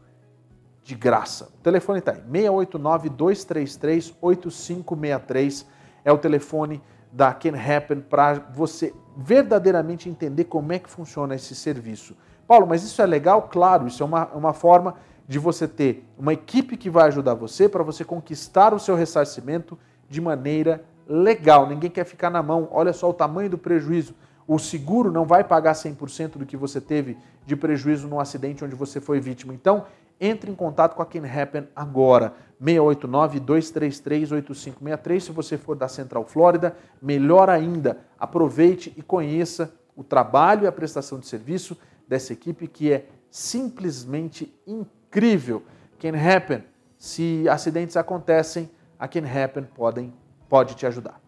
de graça. O telefone está aí, 689-233-8563 é o telefone da Can Happen para você verdadeiramente entender como é que funciona esse serviço. Paulo, mas isso é legal? Claro, isso é uma, uma forma de você ter uma equipe que vai ajudar você para você conquistar o seu ressarcimento de maneira legal. Ninguém quer ficar na mão. Olha só o tamanho do prejuízo. O seguro não vai pagar 100% do que você teve de prejuízo no acidente onde você foi vítima. Então, entre em contato com a Can Happen agora. 689-233-8563. Se você for da Central Flórida, melhor ainda, aproveite e conheça o trabalho e a prestação de serviço dessa equipe que é simplesmente incrível. Can Happen, se acidentes acontecem, a Can Happen podem, pode te ajudar.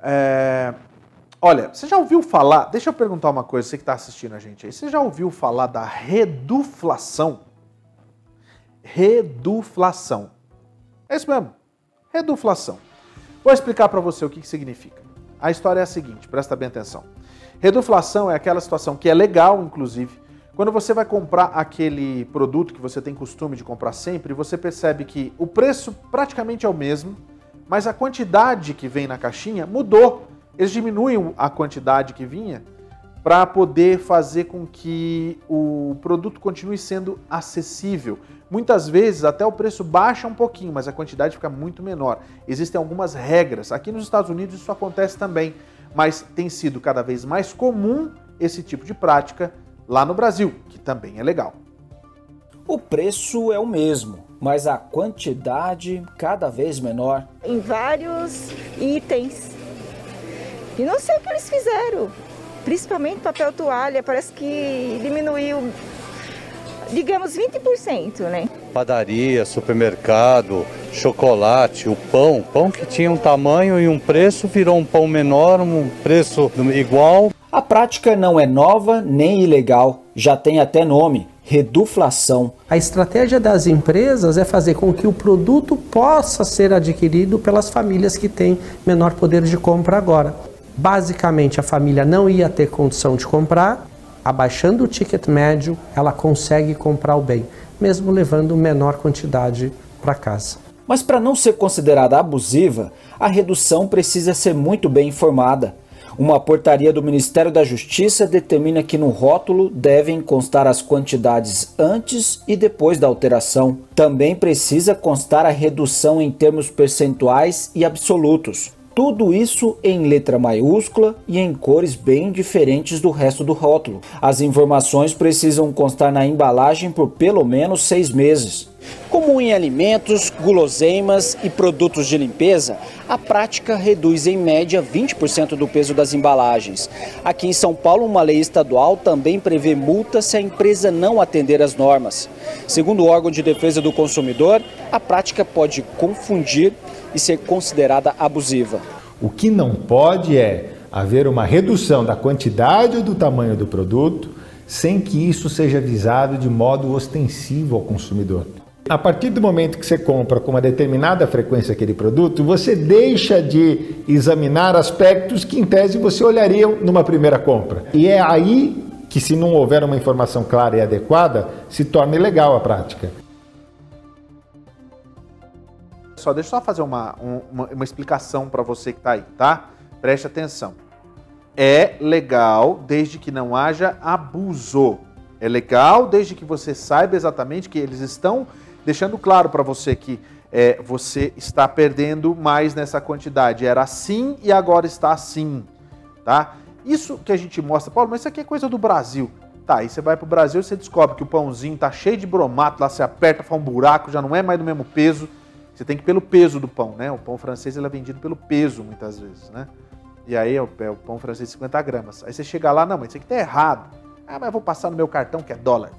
É, olha, você já ouviu falar? Deixa eu perguntar uma coisa, você que está assistindo a gente aí. Você já ouviu falar da reduflação? Reduflação. É isso mesmo. Reduflação. Vou explicar para você o que, que significa. A história é a seguinte, presta bem atenção. Reduflação é aquela situação que é legal, inclusive, quando você vai comprar aquele produto que você tem costume de comprar sempre, você percebe que o preço praticamente é o mesmo, mas a quantidade que vem na caixinha mudou. Eles diminuem a quantidade que vinha para poder fazer com que o produto continue sendo acessível. Muitas vezes até o preço baixa um pouquinho, mas a quantidade fica muito menor. Existem algumas regras. Aqui nos Estados Unidos isso acontece também, mas tem sido cada vez mais comum esse tipo de prática lá no Brasil, que também é legal. O preço é o mesmo, mas a quantidade cada vez menor. Em vários itens. E não sei o que eles fizeram. Principalmente papel toalha, parece que diminuiu, digamos, 20%, né? Padaria, supermercado, chocolate, o pão. Pão que tinha um tamanho e um preço virou um pão menor, um preço igual. A prática não é nova nem ilegal, já tem até nome: reduflação. A estratégia das empresas é fazer com que o produto possa ser adquirido pelas famílias que têm menor poder de compra agora. Basicamente, a família não ia ter condição de comprar, abaixando o ticket médio, ela consegue comprar o bem, mesmo levando menor quantidade para casa. Mas para não ser considerada abusiva, a redução precisa ser muito bem informada. Uma portaria do Ministério da Justiça determina que no rótulo devem constar as quantidades antes e depois da alteração. Também precisa constar a redução em termos percentuais e absolutos. Tudo isso em letra maiúscula e em cores bem diferentes do resto do rótulo. As informações precisam constar na embalagem por pelo menos seis meses. Como em alimentos, guloseimas e produtos de limpeza, a prática reduz em média 20% do peso das embalagens. Aqui em São Paulo, uma lei estadual também prevê multa se a empresa não atender às normas. Segundo o órgão de defesa do consumidor, a prática pode confundir e ser considerada abusiva. O que não pode é haver uma redução da quantidade ou do tamanho do produto sem que isso seja visado de modo ostensivo ao consumidor. A partir do momento que você compra com uma determinada frequência aquele produto, você deixa de examinar aspectos que, em tese, você olharia numa primeira compra. E é aí que, se não houver uma informação clara e adequada, se torna ilegal a prática. Só deixa eu só fazer uma, uma, uma explicação para você que está aí, tá? Preste atenção. É legal desde que não haja abuso. É legal desde que você saiba exatamente que eles estão deixando claro para você que é, você está perdendo mais nessa quantidade. Era assim e agora está assim, tá? Isso que a gente mostra, Paulo, mas isso aqui é coisa do Brasil. Tá, aí você vai para o Brasil e você descobre que o pãozinho tá cheio de bromato, lá você aperta, faz um buraco, já não é mais do mesmo peso. Você tem que ir pelo peso do pão, né? O pão francês ele é vendido pelo peso muitas vezes, né? E aí é o, é o pão francês de 50 gramas. Aí você chega lá, não, mas isso aqui tá errado. Ah, mas eu vou passar no meu cartão que é dólar.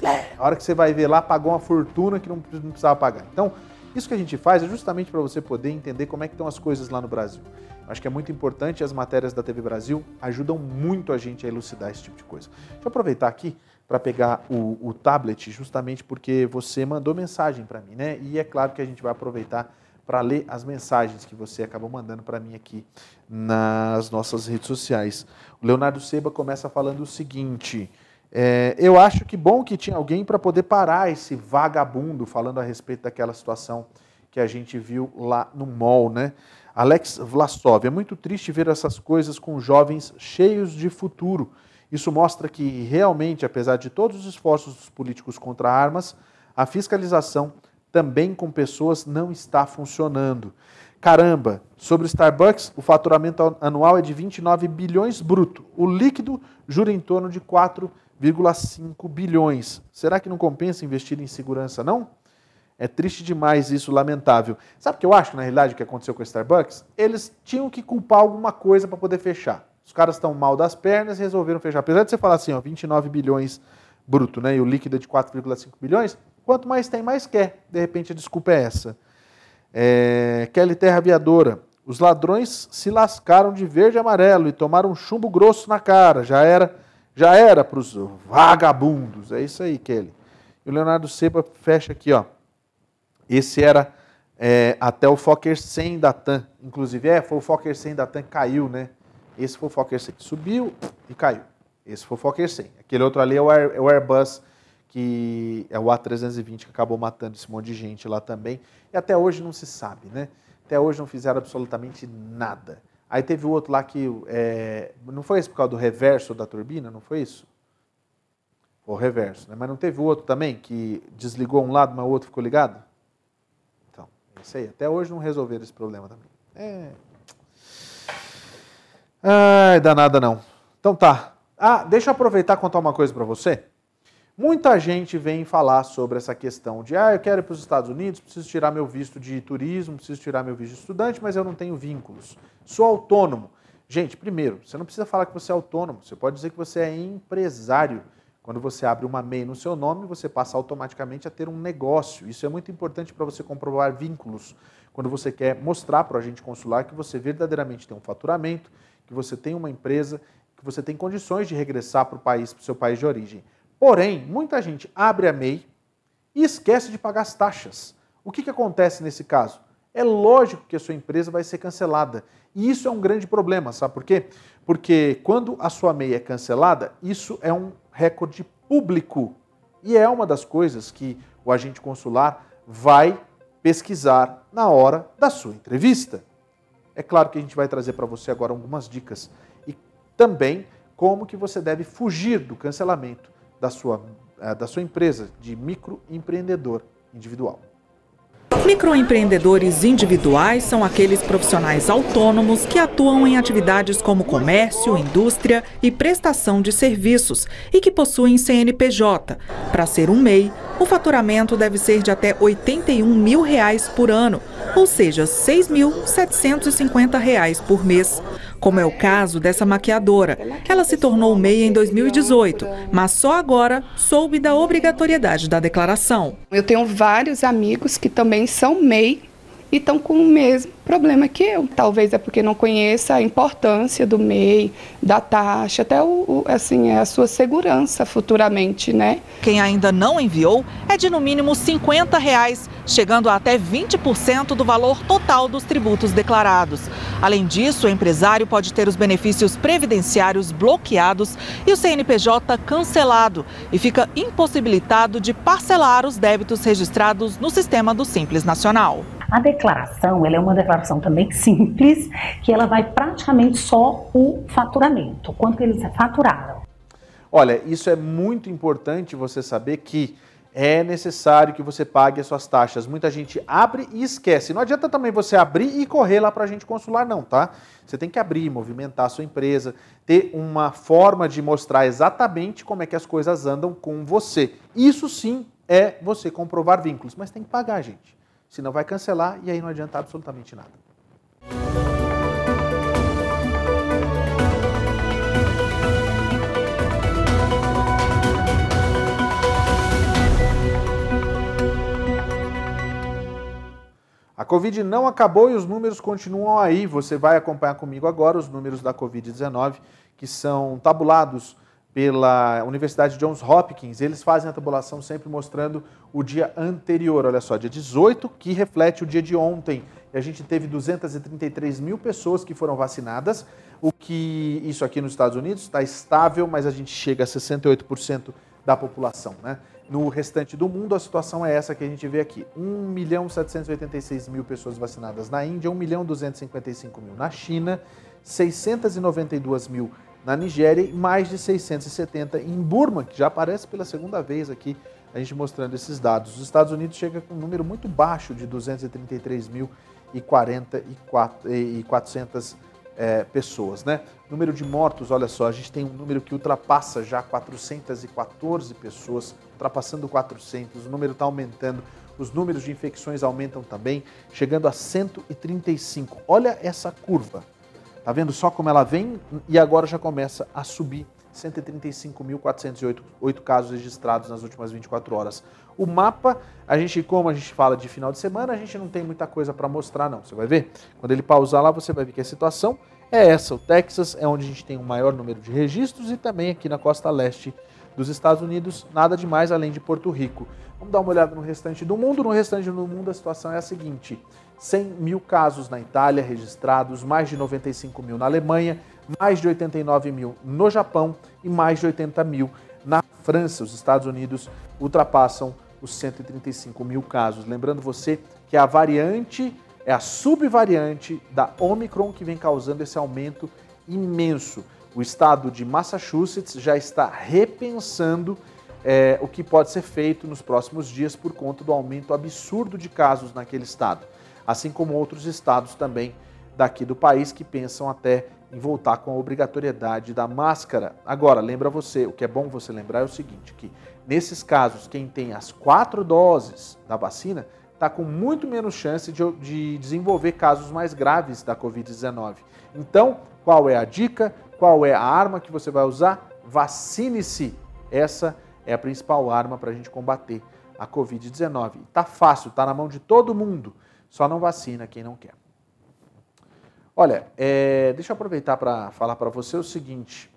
Flé. A hora que você vai ver lá, pagou uma fortuna que não, não precisava pagar. Então, isso que a gente faz é justamente para você poder entender como é que estão as coisas lá no Brasil. Acho que é muito importante as matérias da TV Brasil ajudam muito a gente a elucidar esse tipo de coisa. Deixa eu aproveitar aqui para pegar o, o, tablet, justamente porque você mandou mensagem para mim, né? E é claro que a gente vai aproveitar para ler as mensagens que você acabou mandando para mim aqui nas nossas redes sociais. O Leonardo Seba começa falando o seguinte: é, eu acho que bom que tinha alguém para poder parar esse vagabundo falando a respeito daquela situação que a gente viu lá no mall, né? Alex Vlasov, é muito triste ver essas coisas com jovens cheios de futuro. Isso mostra que realmente, apesar de todos os esforços dos políticos contra armas, a fiscalização também com pessoas não está funcionando. Caramba, sobre o Starbucks, o faturamento anual é de 29 bilhões bruto. O líquido jura em torno de 4,5 bilhões. Será que não compensa investir em segurança, não? É triste demais isso, lamentável. Sabe o que eu acho, na realidade, o que aconteceu com o Starbucks? Eles tinham que culpar alguma coisa para poder fechar. Os caras estão mal das pernas e resolveram fechar. Apesar de você falar assim, ó, 29 bilhões bruto, né? E o líquido é de 4,5 bilhões, Quanto mais tem, mais quer. De repente a desculpa é essa. É, Kelly Terra Aviadora. Os ladrões se lascaram de verde e amarelo e tomaram um chumbo grosso na cara. Já era, já era para os vagabundos. É isso aí, Kelly. E o Leonardo Seba fecha aqui, ó. Esse era é, até o Fokker 100 da TAM. Inclusive, é, foi o Fokker 100 da TAM que caiu, né? Esse foi o Fokker 100. Subiu e caiu. Esse foi o Fokker 100. Aquele outro ali é o, Air, é o Airbus que é o A320 que acabou matando esse monte de gente lá também. E até hoje não se sabe, né? Até hoje não fizeram absolutamente nada. Aí teve o outro lá que. É, não foi esse por causa do reverso da turbina, não foi isso? O reverso, né? Mas não teve o outro também que desligou um lado, mas o outro ficou ligado? Então, isso aí. Até hoje não resolveram esse problema também. É. Ai, danada não. Então tá. Ah, deixa eu aproveitar e contar uma coisa para você. Muita gente vem falar sobre essa questão de, ah, eu quero ir para os Estados Unidos, preciso tirar meu visto de turismo, preciso tirar meu visto de estudante, mas eu não tenho vínculos. Sou autônomo. Gente, primeiro, você não precisa falar que você é autônomo, você pode dizer que você é empresário. Quando você abre uma MEI no seu nome, você passa automaticamente a ter um negócio. Isso é muito importante para você comprovar vínculos. Quando você quer mostrar para o agente consular que você verdadeiramente tem um faturamento, que você tem uma empresa, que você tem condições de regressar para o país, para o seu país de origem. Porém, muita gente abre a MEI e esquece de pagar as taxas. O que, que acontece nesse caso? É lógico que a sua empresa vai ser cancelada. E isso é um grande problema, sabe por quê? Porque quando a sua MEI é cancelada, isso é um recorde público. E é uma das coisas que o agente consular vai pesquisar na hora da sua entrevista. É claro que a gente vai trazer para você agora algumas dicas e também como que você deve fugir do cancelamento da sua, eh, da sua empresa de microempreendedor individual. Microempreendedores individuais são aqueles profissionais autônomos que atuam em atividades como comércio, indústria e prestação de serviços e que possuem CNPJ. Para ser um MEI, o faturamento deve ser de até 81 mil reais por ano, ou seja, R$ 6.750 por mês como é o caso dessa maquiadora. Ela se tornou MEI em 2018, mas só agora soube da obrigatoriedade da declaração. Eu tenho vários amigos que também são MEI e estão com o mesmo problema que eu. Talvez é porque não conheça a importância do MEI, da taxa, até o, o, assim, a sua segurança futuramente, né? Quem ainda não enviou é de no mínimo 50 reais, chegando a até 20% do valor total dos tributos declarados. Além disso, o empresário pode ter os benefícios previdenciários bloqueados e o CNPJ cancelado e fica impossibilitado de parcelar os débitos registrados no sistema do Simples Nacional. A declaração, ela é uma declaração também simples, que ela vai praticamente só o faturamento, quanto eles faturaram. Olha, isso é muito importante você saber que é necessário que você pague as suas taxas. Muita gente abre e esquece. Não adianta também você abrir e correr lá para a gente consular, não, tá? Você tem que abrir, movimentar a sua empresa, ter uma forma de mostrar exatamente como é que as coisas andam com você. Isso sim é você comprovar vínculos, mas tem que pagar, gente senão vai cancelar e aí não adianta absolutamente nada. A Covid não acabou e os números continuam aí. Você vai acompanhar comigo agora os números da Covid-19, que são tabulados pela Universidade Johns Hopkins. Eles fazem a tabulação sempre mostrando o dia anterior. Olha só, dia 18, que reflete o dia de ontem. E a gente teve 233 mil pessoas que foram vacinadas, o que isso aqui nos Estados Unidos está estável, mas a gente chega a 68% da população, né? No restante do mundo, a situação é essa que a gente vê aqui. 1 milhão 786 mil pessoas vacinadas na Índia, 1 milhão 255 mil na China, 692 mil na Nigéria e mais de 670 em Burma, que já aparece pela segunda vez aqui, a gente mostrando esses dados. Os Estados Unidos chega com um número muito baixo de 233 mil e 400 é, pessoas, né? Número de mortos, olha só, a gente tem um número que ultrapassa já 414 pessoas, ultrapassando 400, o número está aumentando, os números de infecções aumentam também, chegando a 135. Olha essa curva, tá vendo só como ela vem e agora já começa a subir. 135.408 casos registrados nas últimas 24 horas. O mapa, a gente, como a gente fala de final de semana, a gente não tem muita coisa para mostrar, não. Você vai ver? Quando ele pausar lá, você vai ver que a situação é essa. O Texas é onde a gente tem o maior número de registros e também aqui na costa leste dos Estados Unidos, nada demais além de Porto Rico. Vamos dar uma olhada no restante do mundo. No restante do mundo, a situação é a seguinte: 100 mil casos na Itália registrados, mais de 95 mil na Alemanha, mais de 89 mil no Japão e mais de 80 mil na França. Os Estados Unidos ultrapassam os 135 mil casos. Lembrando você que a variante é a subvariante da Omicron que vem causando esse aumento imenso. O estado de Massachusetts já está repensando é, o que pode ser feito nos próximos dias por conta do aumento absurdo de casos naquele estado, assim como outros estados também daqui do país que pensam até em voltar com a obrigatoriedade da máscara. Agora, lembra você, o que é bom você lembrar é o seguinte, que nesses casos, quem tem as quatro doses da vacina está com muito menos chance de, de desenvolver casos mais graves da Covid-19. Então, qual é a dica? Qual é a arma que você vai usar? Vacine-se. Essa é a principal arma para a gente combater a Covid-19. Está fácil, está na mão de todo mundo. Só não vacina quem não quer. Olha, é, deixa eu aproveitar para falar para você o seguinte.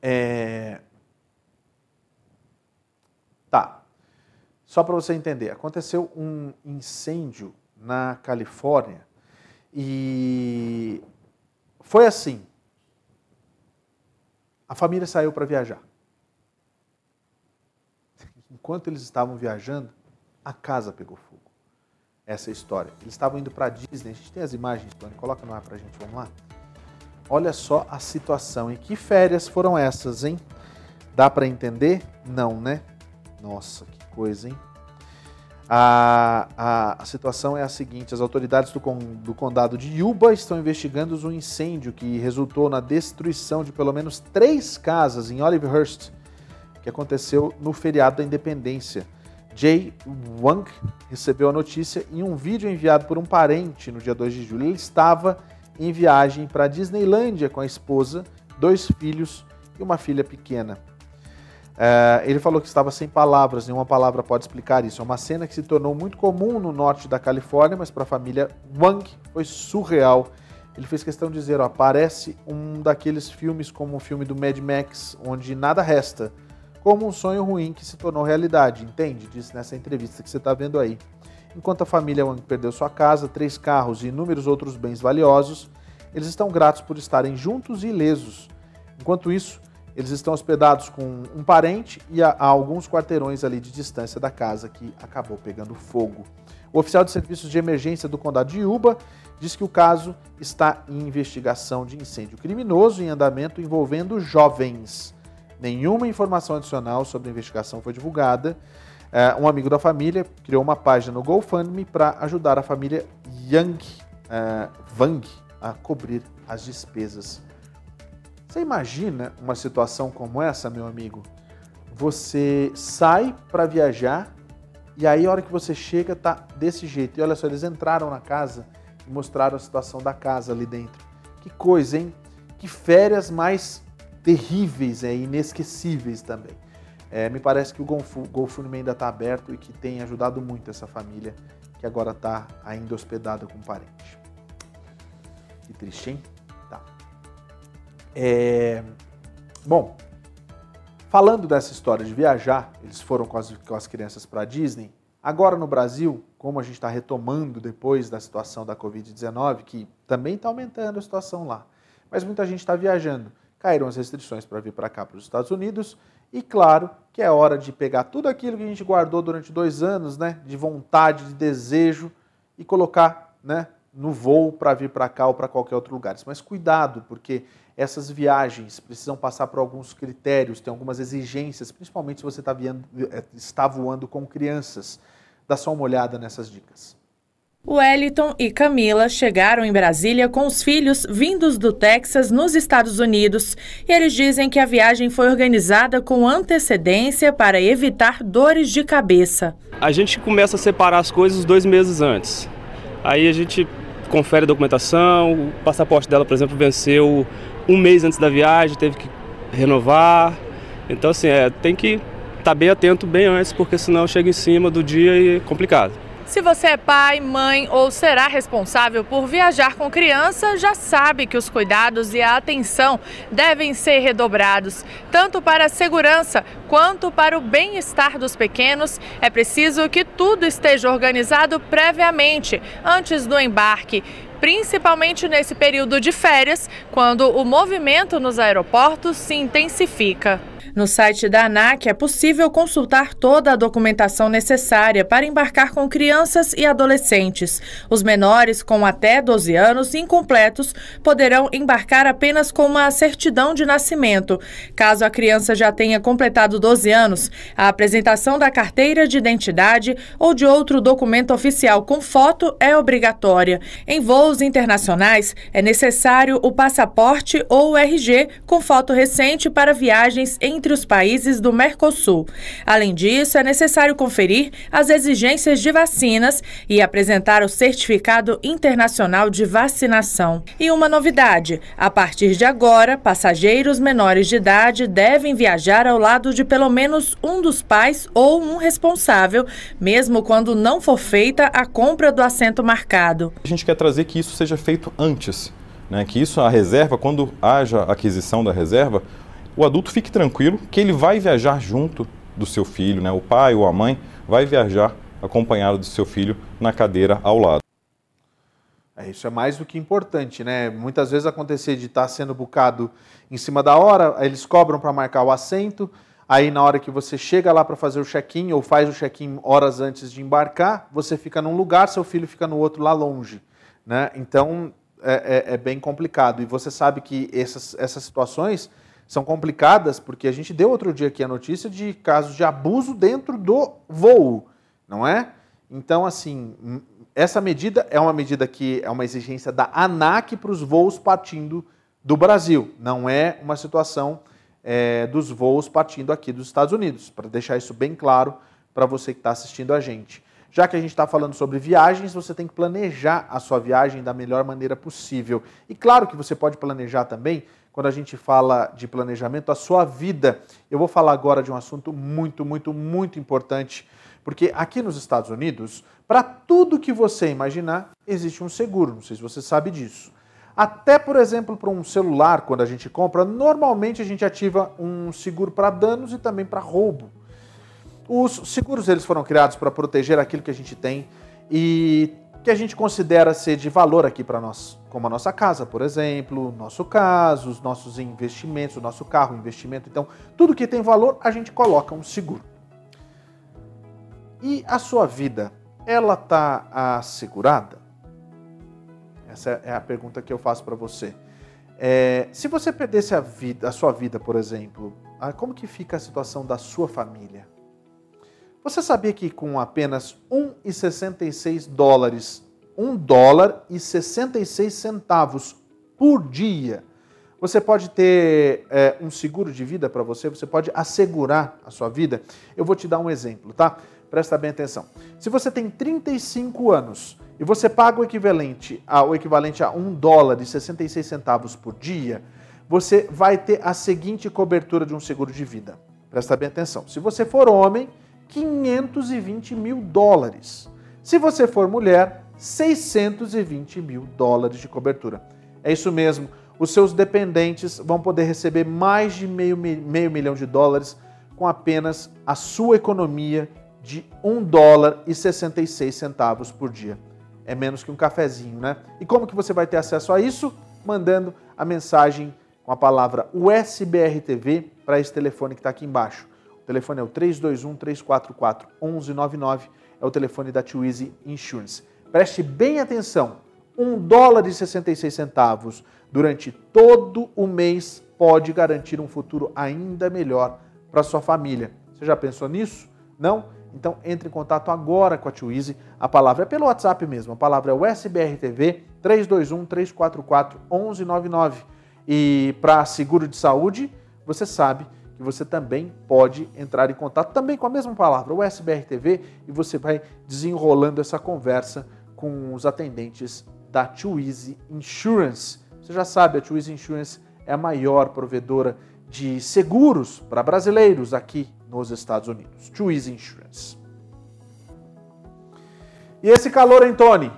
É, tá. Só para você entender, aconteceu um incêndio na Califórnia e foi assim. A família saiu para viajar. Enquanto eles estavam viajando, a casa pegou fogo essa história. Eles estavam indo para Disney. A gente tem as imagens, Tony, coloca no ar para a gente, vamos lá. Olha só a situação. E que férias foram essas, hein? Dá para entender? Não, né? Nossa, que coisa, hein? A, a, a, situação é a seguinte: as autoridades do, do, condado de Yuba estão investigando um incêndio que resultou na destruição de pelo menos três casas em Olivehurst, que aconteceu no feriado da independência. Jay Wang recebeu a notícia em um vídeo enviado por um parente no dia 2 de julho. Ele estava em viagem para Disneylândia com a esposa, dois filhos e uma filha pequena. Uh, ele falou que estava sem palavras, nenhuma palavra pode explicar isso. É uma cena que se tornou muito comum no norte da Califórnia, mas para a família Wang foi surreal. Ele fez questão de dizer: ó, parece um daqueles filmes como o filme do Mad Max, onde nada resta como um sonho ruim que se tornou realidade, entende? Disse nessa entrevista que você está vendo aí. Enquanto a família Wang perdeu sua casa, três carros e inúmeros outros bens valiosos, eles estão gratos por estarem juntos e ilesos. Enquanto isso, eles estão hospedados com um parente e a, a alguns quarteirões ali de distância da casa que acabou pegando fogo. O oficial de serviços de emergência do condado de Yuba diz que o caso está em investigação de incêndio criminoso em andamento envolvendo jovens. Nenhuma informação adicional sobre a investigação foi divulgada. Uh, um amigo da família criou uma página no GoFundMe para ajudar a família Yang uh, Wang a cobrir as despesas. Você imagina uma situação como essa, meu amigo? Você sai para viajar e aí a hora que você chega tá desse jeito. E olha só, eles entraram na casa e mostraram a situação da casa ali dentro. Que coisa, hein? Que férias mais terríveis, é, inesquecíveis também. É, me parece que o GoFundMe ainda está aberto e que tem ajudado muito essa família que agora está ainda hospedada com um parente. Que triste, hein? Tá. É... Bom, falando dessa história de viajar, eles foram com as, com as crianças para Disney. Agora no Brasil, como a gente está retomando depois da situação da Covid-19, que também está aumentando a situação lá, mas muita gente está viajando. Caíram as restrições para vir para cá, para os Estados Unidos, e claro que é hora de pegar tudo aquilo que a gente guardou durante dois anos, né, de vontade, de desejo, e colocar né, no voo para vir para cá ou para qualquer outro lugar. Mas cuidado, porque essas viagens precisam passar por alguns critérios, tem algumas exigências, principalmente se você está, eh, está voando com crianças. Dá só uma olhada nessas dicas. Wellington e Camila chegaram em Brasília com os filhos vindos do Texas, nos Estados Unidos, e eles dizem que a viagem foi organizada com antecedência para evitar dores de cabeça. A gente começa a separar as coisas dois meses antes. Aí a gente confere a documentação, o passaporte dela, por exemplo, venceu um mês antes da viagem, teve que renovar. Então, assim, é, tem que estar tá bem atento bem antes, porque senão chega em cima do dia e é complicado. Se você é pai, mãe ou será responsável por viajar com criança, já sabe que os cuidados e a atenção devem ser redobrados, tanto para a segurança quanto para o bem-estar dos pequenos. É preciso que tudo esteja organizado previamente, antes do embarque principalmente nesse período de férias, quando o movimento nos aeroportos se intensifica. No site da ANAC é possível consultar toda a documentação necessária para embarcar com crianças e adolescentes. Os menores com até 12 anos incompletos poderão embarcar apenas com uma certidão de nascimento. Caso a criança já tenha completado 12 anos, a apresentação da carteira de identidade ou de outro documento oficial com foto é obrigatória. Em voos internacionais, é necessário o passaporte ou RG com foto recente para viagens em entre os países do Mercosul. Além disso, é necessário conferir as exigências de vacinas e apresentar o certificado internacional de vacinação. E uma novidade: a partir de agora, passageiros menores de idade devem viajar ao lado de pelo menos um dos pais ou um responsável, mesmo quando não for feita a compra do assento marcado. A gente quer trazer que isso seja feito antes. Né, que isso, a reserva, quando haja aquisição da reserva, o adulto fique tranquilo que ele vai viajar junto do seu filho, né? o pai ou a mãe vai viajar acompanhado do seu filho na cadeira ao lado. É, isso é mais do que importante, né? Muitas vezes acontecer de estar sendo bucado em cima da hora, eles cobram para marcar o assento, aí na hora que você chega lá para fazer o check-in ou faz o check-in horas antes de embarcar, você fica num lugar, seu filho fica no outro lá longe, né? Então é, é, é bem complicado e você sabe que essas, essas situações são complicadas porque a gente deu outro dia aqui a notícia de casos de abuso dentro do voo, não é? Então, assim, hum, essa medida é uma medida que é uma exigência da ANAC para os voos partindo do Brasil, não é uma situação é, dos voos partindo aqui dos Estados Unidos, para deixar isso bem claro para você que está assistindo a gente. Já que a gente está falando sobre viagens, você tem que planejar a sua viagem da melhor maneira possível. E claro que você pode planejar também quando a gente fala de planejamento, a sua vida. Eu vou falar agora de um assunto muito, muito, muito importante, porque aqui nos Estados Unidos, para tudo que você imaginar, existe um seguro. Não sei se você sabe disso. Até, por exemplo, para um celular, quando a gente compra, normalmente a gente ativa um seguro para danos e também para roubo. Os seguros eles foram criados para proteger aquilo que a gente tem e que a gente considera ser de valor aqui para nós, como a nossa casa, por exemplo, nosso caso, os nossos investimentos, o nosso carro, investimento. Então, tudo que tem valor, a gente coloca um seguro. E a sua vida, ela está assegurada? Essa é a pergunta que eu faço para você. É, se você perdesse a, vida, a sua vida, por exemplo, ah, como que fica a situação da sua família? Você sabia que com apenas 1,66 dólares, 1 dólar e 66 centavos por dia, você pode ter é, um seguro de vida para você, você pode assegurar a sua vida. Eu vou te dar um exemplo, tá? Presta bem atenção. Se você tem 35 anos e você paga o equivalente a, o equivalente a 1 dólar e 66 centavos por dia, você vai ter a seguinte cobertura de um seguro de vida. Presta bem atenção. Se você for homem, 520 mil dólares. Se você for mulher, 620 mil dólares de cobertura. É isso mesmo. Os seus dependentes vão poder receber mais de meio, meio milhão de dólares com apenas a sua economia de 1 dólar e 66 centavos por dia. É menos que um cafezinho, né? E como que você vai ter acesso a isso? Mandando a mensagem com a palavra USBRTV para esse telefone que está aqui embaixo. O telefone é o 321-344-1199, é o telefone da Twizy Insurance. Preste bem atenção, 1 dólar e 66 centavos durante todo o mês pode garantir um futuro ainda melhor para sua família. Você já pensou nisso? Não? Então entre em contato agora com a Twizy. A palavra é pelo WhatsApp mesmo. A palavra é USBRTV 321 344 1199. E para seguro de saúde, você sabe que você também pode entrar em contato também com a mesma palavra, o SBRTV, e você vai desenrolando essa conversa com os atendentes da Twizy Insurance. Você já sabe, a Twizy Insurance é a maior provedora de seguros para brasileiros aqui nos Estados Unidos. Twizy Insurance. E esse calor, Tony?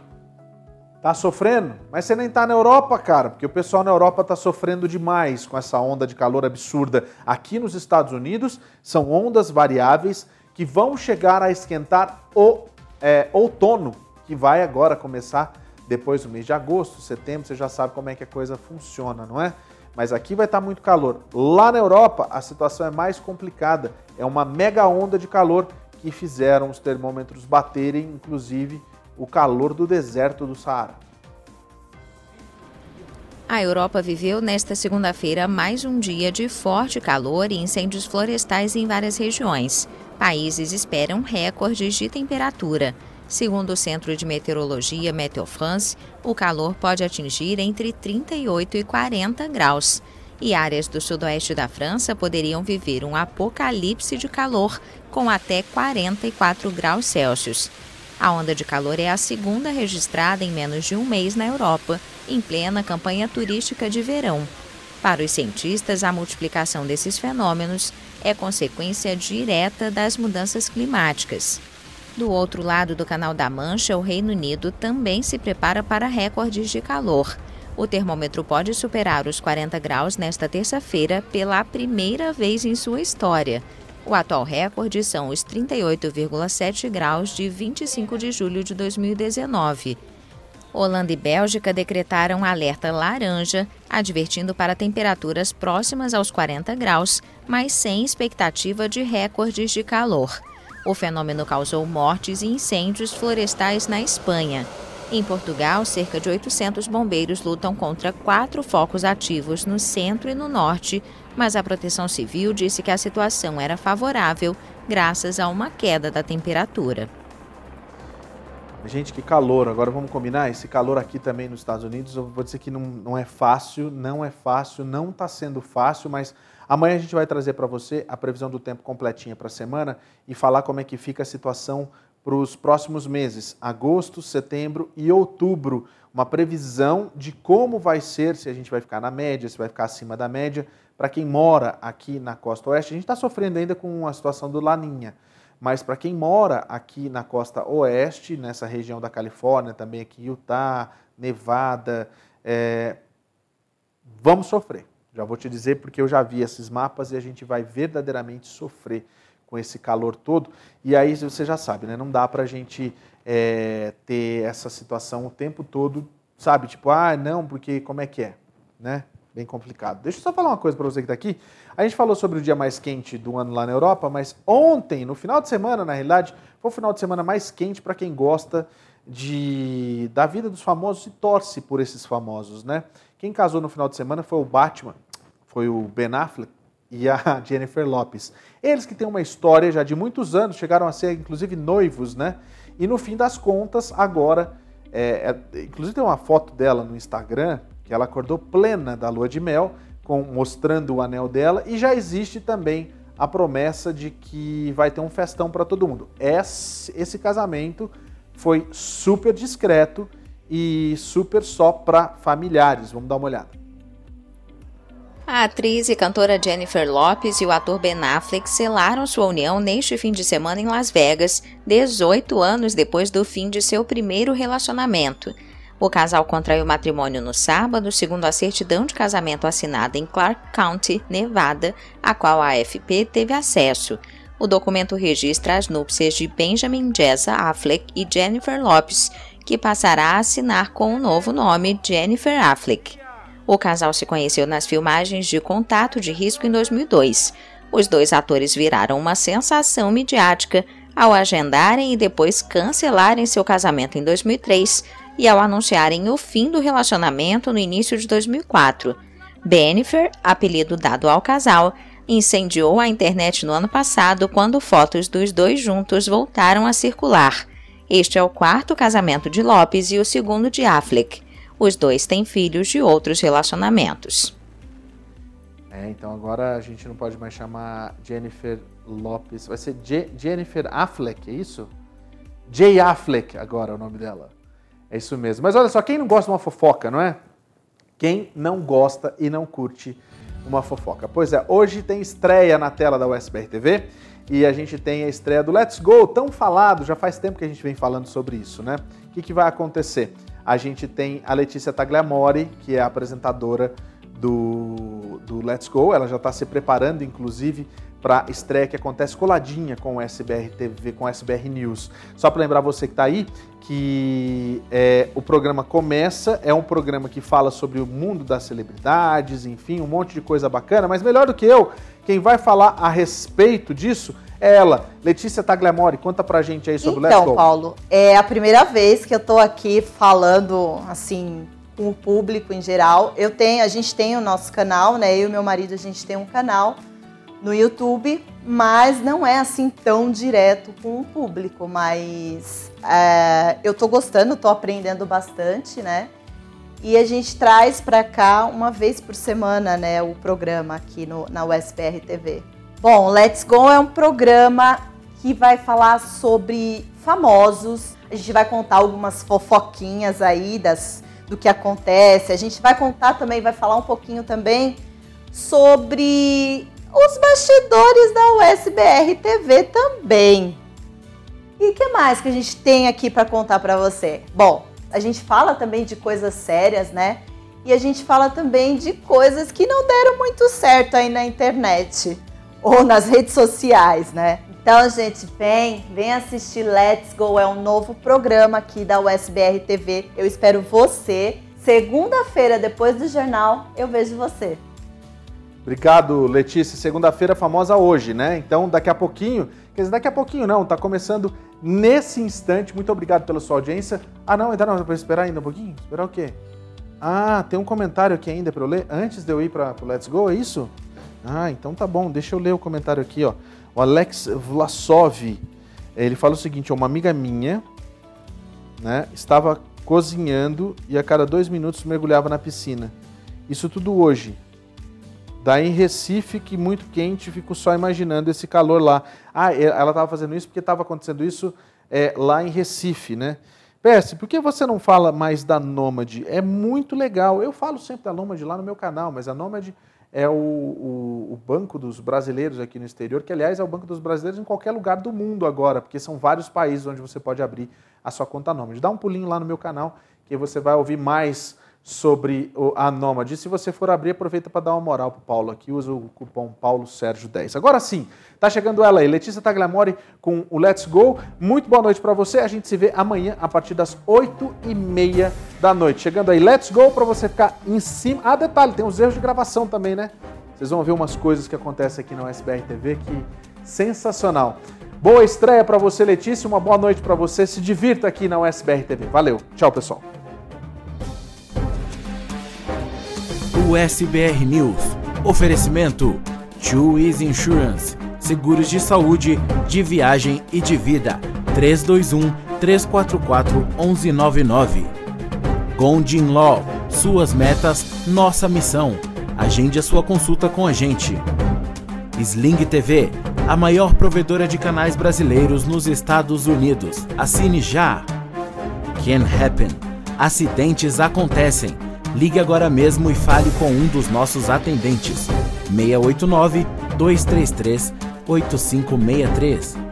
Tá sofrendo? Mas você nem tá na Europa, cara, porque o pessoal na Europa tá sofrendo demais com essa onda de calor absurda. Aqui nos Estados Unidos são ondas variáveis que vão chegar a esquentar o é, outono, que vai agora começar depois do mês de agosto, setembro, você já sabe como é que a coisa funciona, não é? mas aqui vai estar muito calor. Lá na Europa, a situação é mais complicada. É uma mega onda de calor que fizeram os termômetros baterem, inclusive, o calor do deserto do Saara. A Europa viveu nesta segunda-feira mais um dia de forte calor e incêndios florestais em várias regiões. Países esperam recordes de temperatura. Segundo o Centro de Meteorologia Meteofrance, o calor pode atingir entre 38 e 40 graus. E áreas do sudoeste da França poderiam viver um apocalipse de calor com até 44 graus Celsius. A onda de calor é a segunda registrada em menos de um mês na Europa, em plena campanha turística de verão. Para os cientistas, a multiplicação desses fenômenos é consequência direta das mudanças climáticas. Do outro lado do Canal da Mancha, o Reino Unido também se prepara para recordes de calor. O termômetro pode superar os 40 graus nesta terça-feira pela primeira vez em sua história. O atual recorde são os 38,7 graus de 25 de julho de 2019. Holanda e Bélgica decretaram alerta laranja, advertindo para temperaturas próximas aos 40 graus, mas sem expectativa de recordes de calor. O fenômeno causou mortes e incêndios florestais na Espanha. Em Portugal, cerca de 800 bombeiros lutam contra quatro focos ativos no centro e no norte, mas a Proteção Civil disse que a situação era favorável graças a uma queda da temperatura. Gente, que calor. Agora vamos combinar? Esse calor aqui também nos Estados Unidos, eu vou dizer que não, não é fácil, não é fácil, não está sendo fácil, mas Amanhã a gente vai trazer para você a previsão do tempo completinha para a semana e falar como é que fica a situação para os próximos meses, agosto, setembro e outubro. Uma previsão de como vai ser, se a gente vai ficar na média, se vai ficar acima da média. Para quem mora aqui na costa oeste, a gente está sofrendo ainda com a situação do Laninha. Mas para quem mora aqui na costa oeste, nessa região da Califórnia, também aqui Utah, Nevada, é, vamos sofrer já vou te dizer porque eu já vi esses mapas e a gente vai verdadeiramente sofrer com esse calor todo. E aí você já sabe, né? Não dá para a gente é, ter essa situação o tempo todo, sabe? Tipo, ah, não, porque como é que é, né? Bem complicado. Deixa eu só falar uma coisa para você que está aqui. A gente falou sobre o dia mais quente do ano lá na Europa, mas ontem, no final de semana, na realidade, foi o final de semana mais quente para quem gosta de, da vida dos famosos e torce por esses famosos, né? Quem casou no final de semana foi o Batman, foi o Ben Affleck e a Jennifer Lopes. Eles que têm uma história já de muitos anos, chegaram a ser inclusive noivos, né? E no fim das contas, agora, é, é, inclusive tem uma foto dela no Instagram, que ela acordou plena da lua de mel, com, mostrando o anel dela, e já existe também a promessa de que vai ter um festão para todo mundo. Esse, esse casamento foi super discreto e super só para familiares. Vamos dar uma olhada. A atriz e cantora Jennifer Lopez e o ator Ben Affleck selaram sua união neste fim de semana em Las Vegas, 18 anos depois do fim de seu primeiro relacionamento. O casal contraiu matrimônio no sábado, segundo a certidão de casamento assinada em Clark County, Nevada, a qual a AFP teve acesso. O documento registra as núpcias de Benjamin Jessa Affleck e Jennifer Lopez, que passará a assinar com o novo nome Jennifer Affleck. O casal se conheceu nas filmagens de Contato de Risco em 2002. Os dois atores viraram uma sensação midiática ao agendarem e depois cancelarem seu casamento em 2003 e ao anunciarem o fim do relacionamento no início de 2004. Bennifer, apelido dado ao casal, incendiou a internet no ano passado quando fotos dos dois juntos voltaram a circular. Este é o quarto casamento de Lopes e o segundo de Affleck. Os dois têm filhos de outros relacionamentos. É, então agora a gente não pode mais chamar Jennifer Lopes. Vai ser Je Jennifer Affleck, é isso? Jay Affleck agora é o nome dela. É isso mesmo. Mas olha só, quem não gosta de uma fofoca, não é? Quem não gosta e não curte uma fofoca? Pois é, hoje tem estreia na tela da USBR TV e a gente tem a estreia do Let's Go, tão falado, já faz tempo que a gente vem falando sobre isso, né? O que, que vai acontecer? A gente tem a Letícia Tagliamori, que é a apresentadora do, do Let's Go. Ela já está se preparando, inclusive, para estreia que acontece coladinha com o SBR TV, com o SBR News. Só para lembrar você que está aí que é, o programa começa, é um programa que fala sobre o mundo das celebridades, enfim, um monte de coisa bacana, mas melhor do que eu, quem vai falar a respeito disso é ela, Letícia Tagliamori. Conta pra gente aí sobre então, o. Então, Paulo, é a primeira vez que eu tô aqui falando, assim, com o público em geral. Eu tenho, a gente tem o nosso canal, né? Eu e meu marido, a gente tem um canal no YouTube, mas não é assim tão direto com o público. Mas é, eu tô gostando, tô aprendendo bastante, né? E a gente traz para cá uma vez por semana, né, o programa aqui no, na USPR TV. Bom, Let's Go é um programa que vai falar sobre famosos. A gente vai contar algumas fofoquinhas aí das, do que acontece. A gente vai contar também, vai falar um pouquinho também sobre os bastidores da USBR TV também. E que mais que a gente tem aqui para contar para você? Bom, a gente fala também de coisas sérias, né? E a gente fala também de coisas que não deram muito certo aí na internet ou nas redes sociais, né? Então, gente, vem, vem assistir Let's Go, é um novo programa aqui da USBR TV. Eu espero você. Segunda-feira, depois do jornal, eu vejo você. Obrigado, Letícia. Segunda-feira famosa hoje, né? Então, daqui a pouquinho, quer dizer, daqui a pouquinho não, tá começando nesse instante. Muito obrigado pela sua audiência. Ah, não, ainda não, para esperar ainda um pouquinho? Esperar o quê? Ah, tem um comentário aqui ainda para eu ler antes de eu ir para o Let's Go, é isso? Ah, então tá bom. Deixa eu ler o comentário aqui, ó. O Alex Vlasov, ele fala o seguinte: uma amiga minha, né, estava cozinhando e a cada dois minutos mergulhava na piscina. Isso tudo hoje. Daí em Recife, que muito quente, fico só imaginando esse calor lá. Ah, ela estava fazendo isso porque estava acontecendo isso é, lá em Recife, né? Percy, por que você não fala mais da Nômade? É muito legal. Eu falo sempre da Nômade lá no meu canal, mas a Nômade é o, o, o, Banco dos Brasileiros aqui no exterior, que aliás é o Banco dos Brasileiros em qualquer lugar do mundo agora, porque são vários países onde você pode abrir a sua conta Nômade. Dá um pulinho lá no meu canal que você vai ouvir mais sobre a Nômade. Se você for abrir, aproveita para dar uma moral para o Paulo aqui, usa o cupom Paulo Sérgio 10. Agora sim, tá chegando ela aí, Letícia Tagliamori com o Let's Go. Muito boa noite para você. A gente se vê amanhã a partir das 8 e meia da noite. Chegando aí, Let's Go para você ficar em cima. Ah, detalhe, tem os erros de gravação também, né? Vocês vão ver umas coisas que acontecem aqui na USBR TV que sensacional. Boa estreia para você, Letícia. Uma boa noite para você. Se divirta aqui na USBR TV. Valeu. Tchau, pessoal. USBR News. Oferecimento Easy Insurance. Seguros de saúde, de viagem e de vida. 321 344 1199. Gondin Law. Suas metas, nossa missão. Agende a sua consulta com a gente. Sling TV, a maior provedora de canais brasileiros nos Estados Unidos. Assine já. Can Happen. Acidentes acontecem Ligue agora mesmo e fale com um dos nossos atendentes. 689 233 8563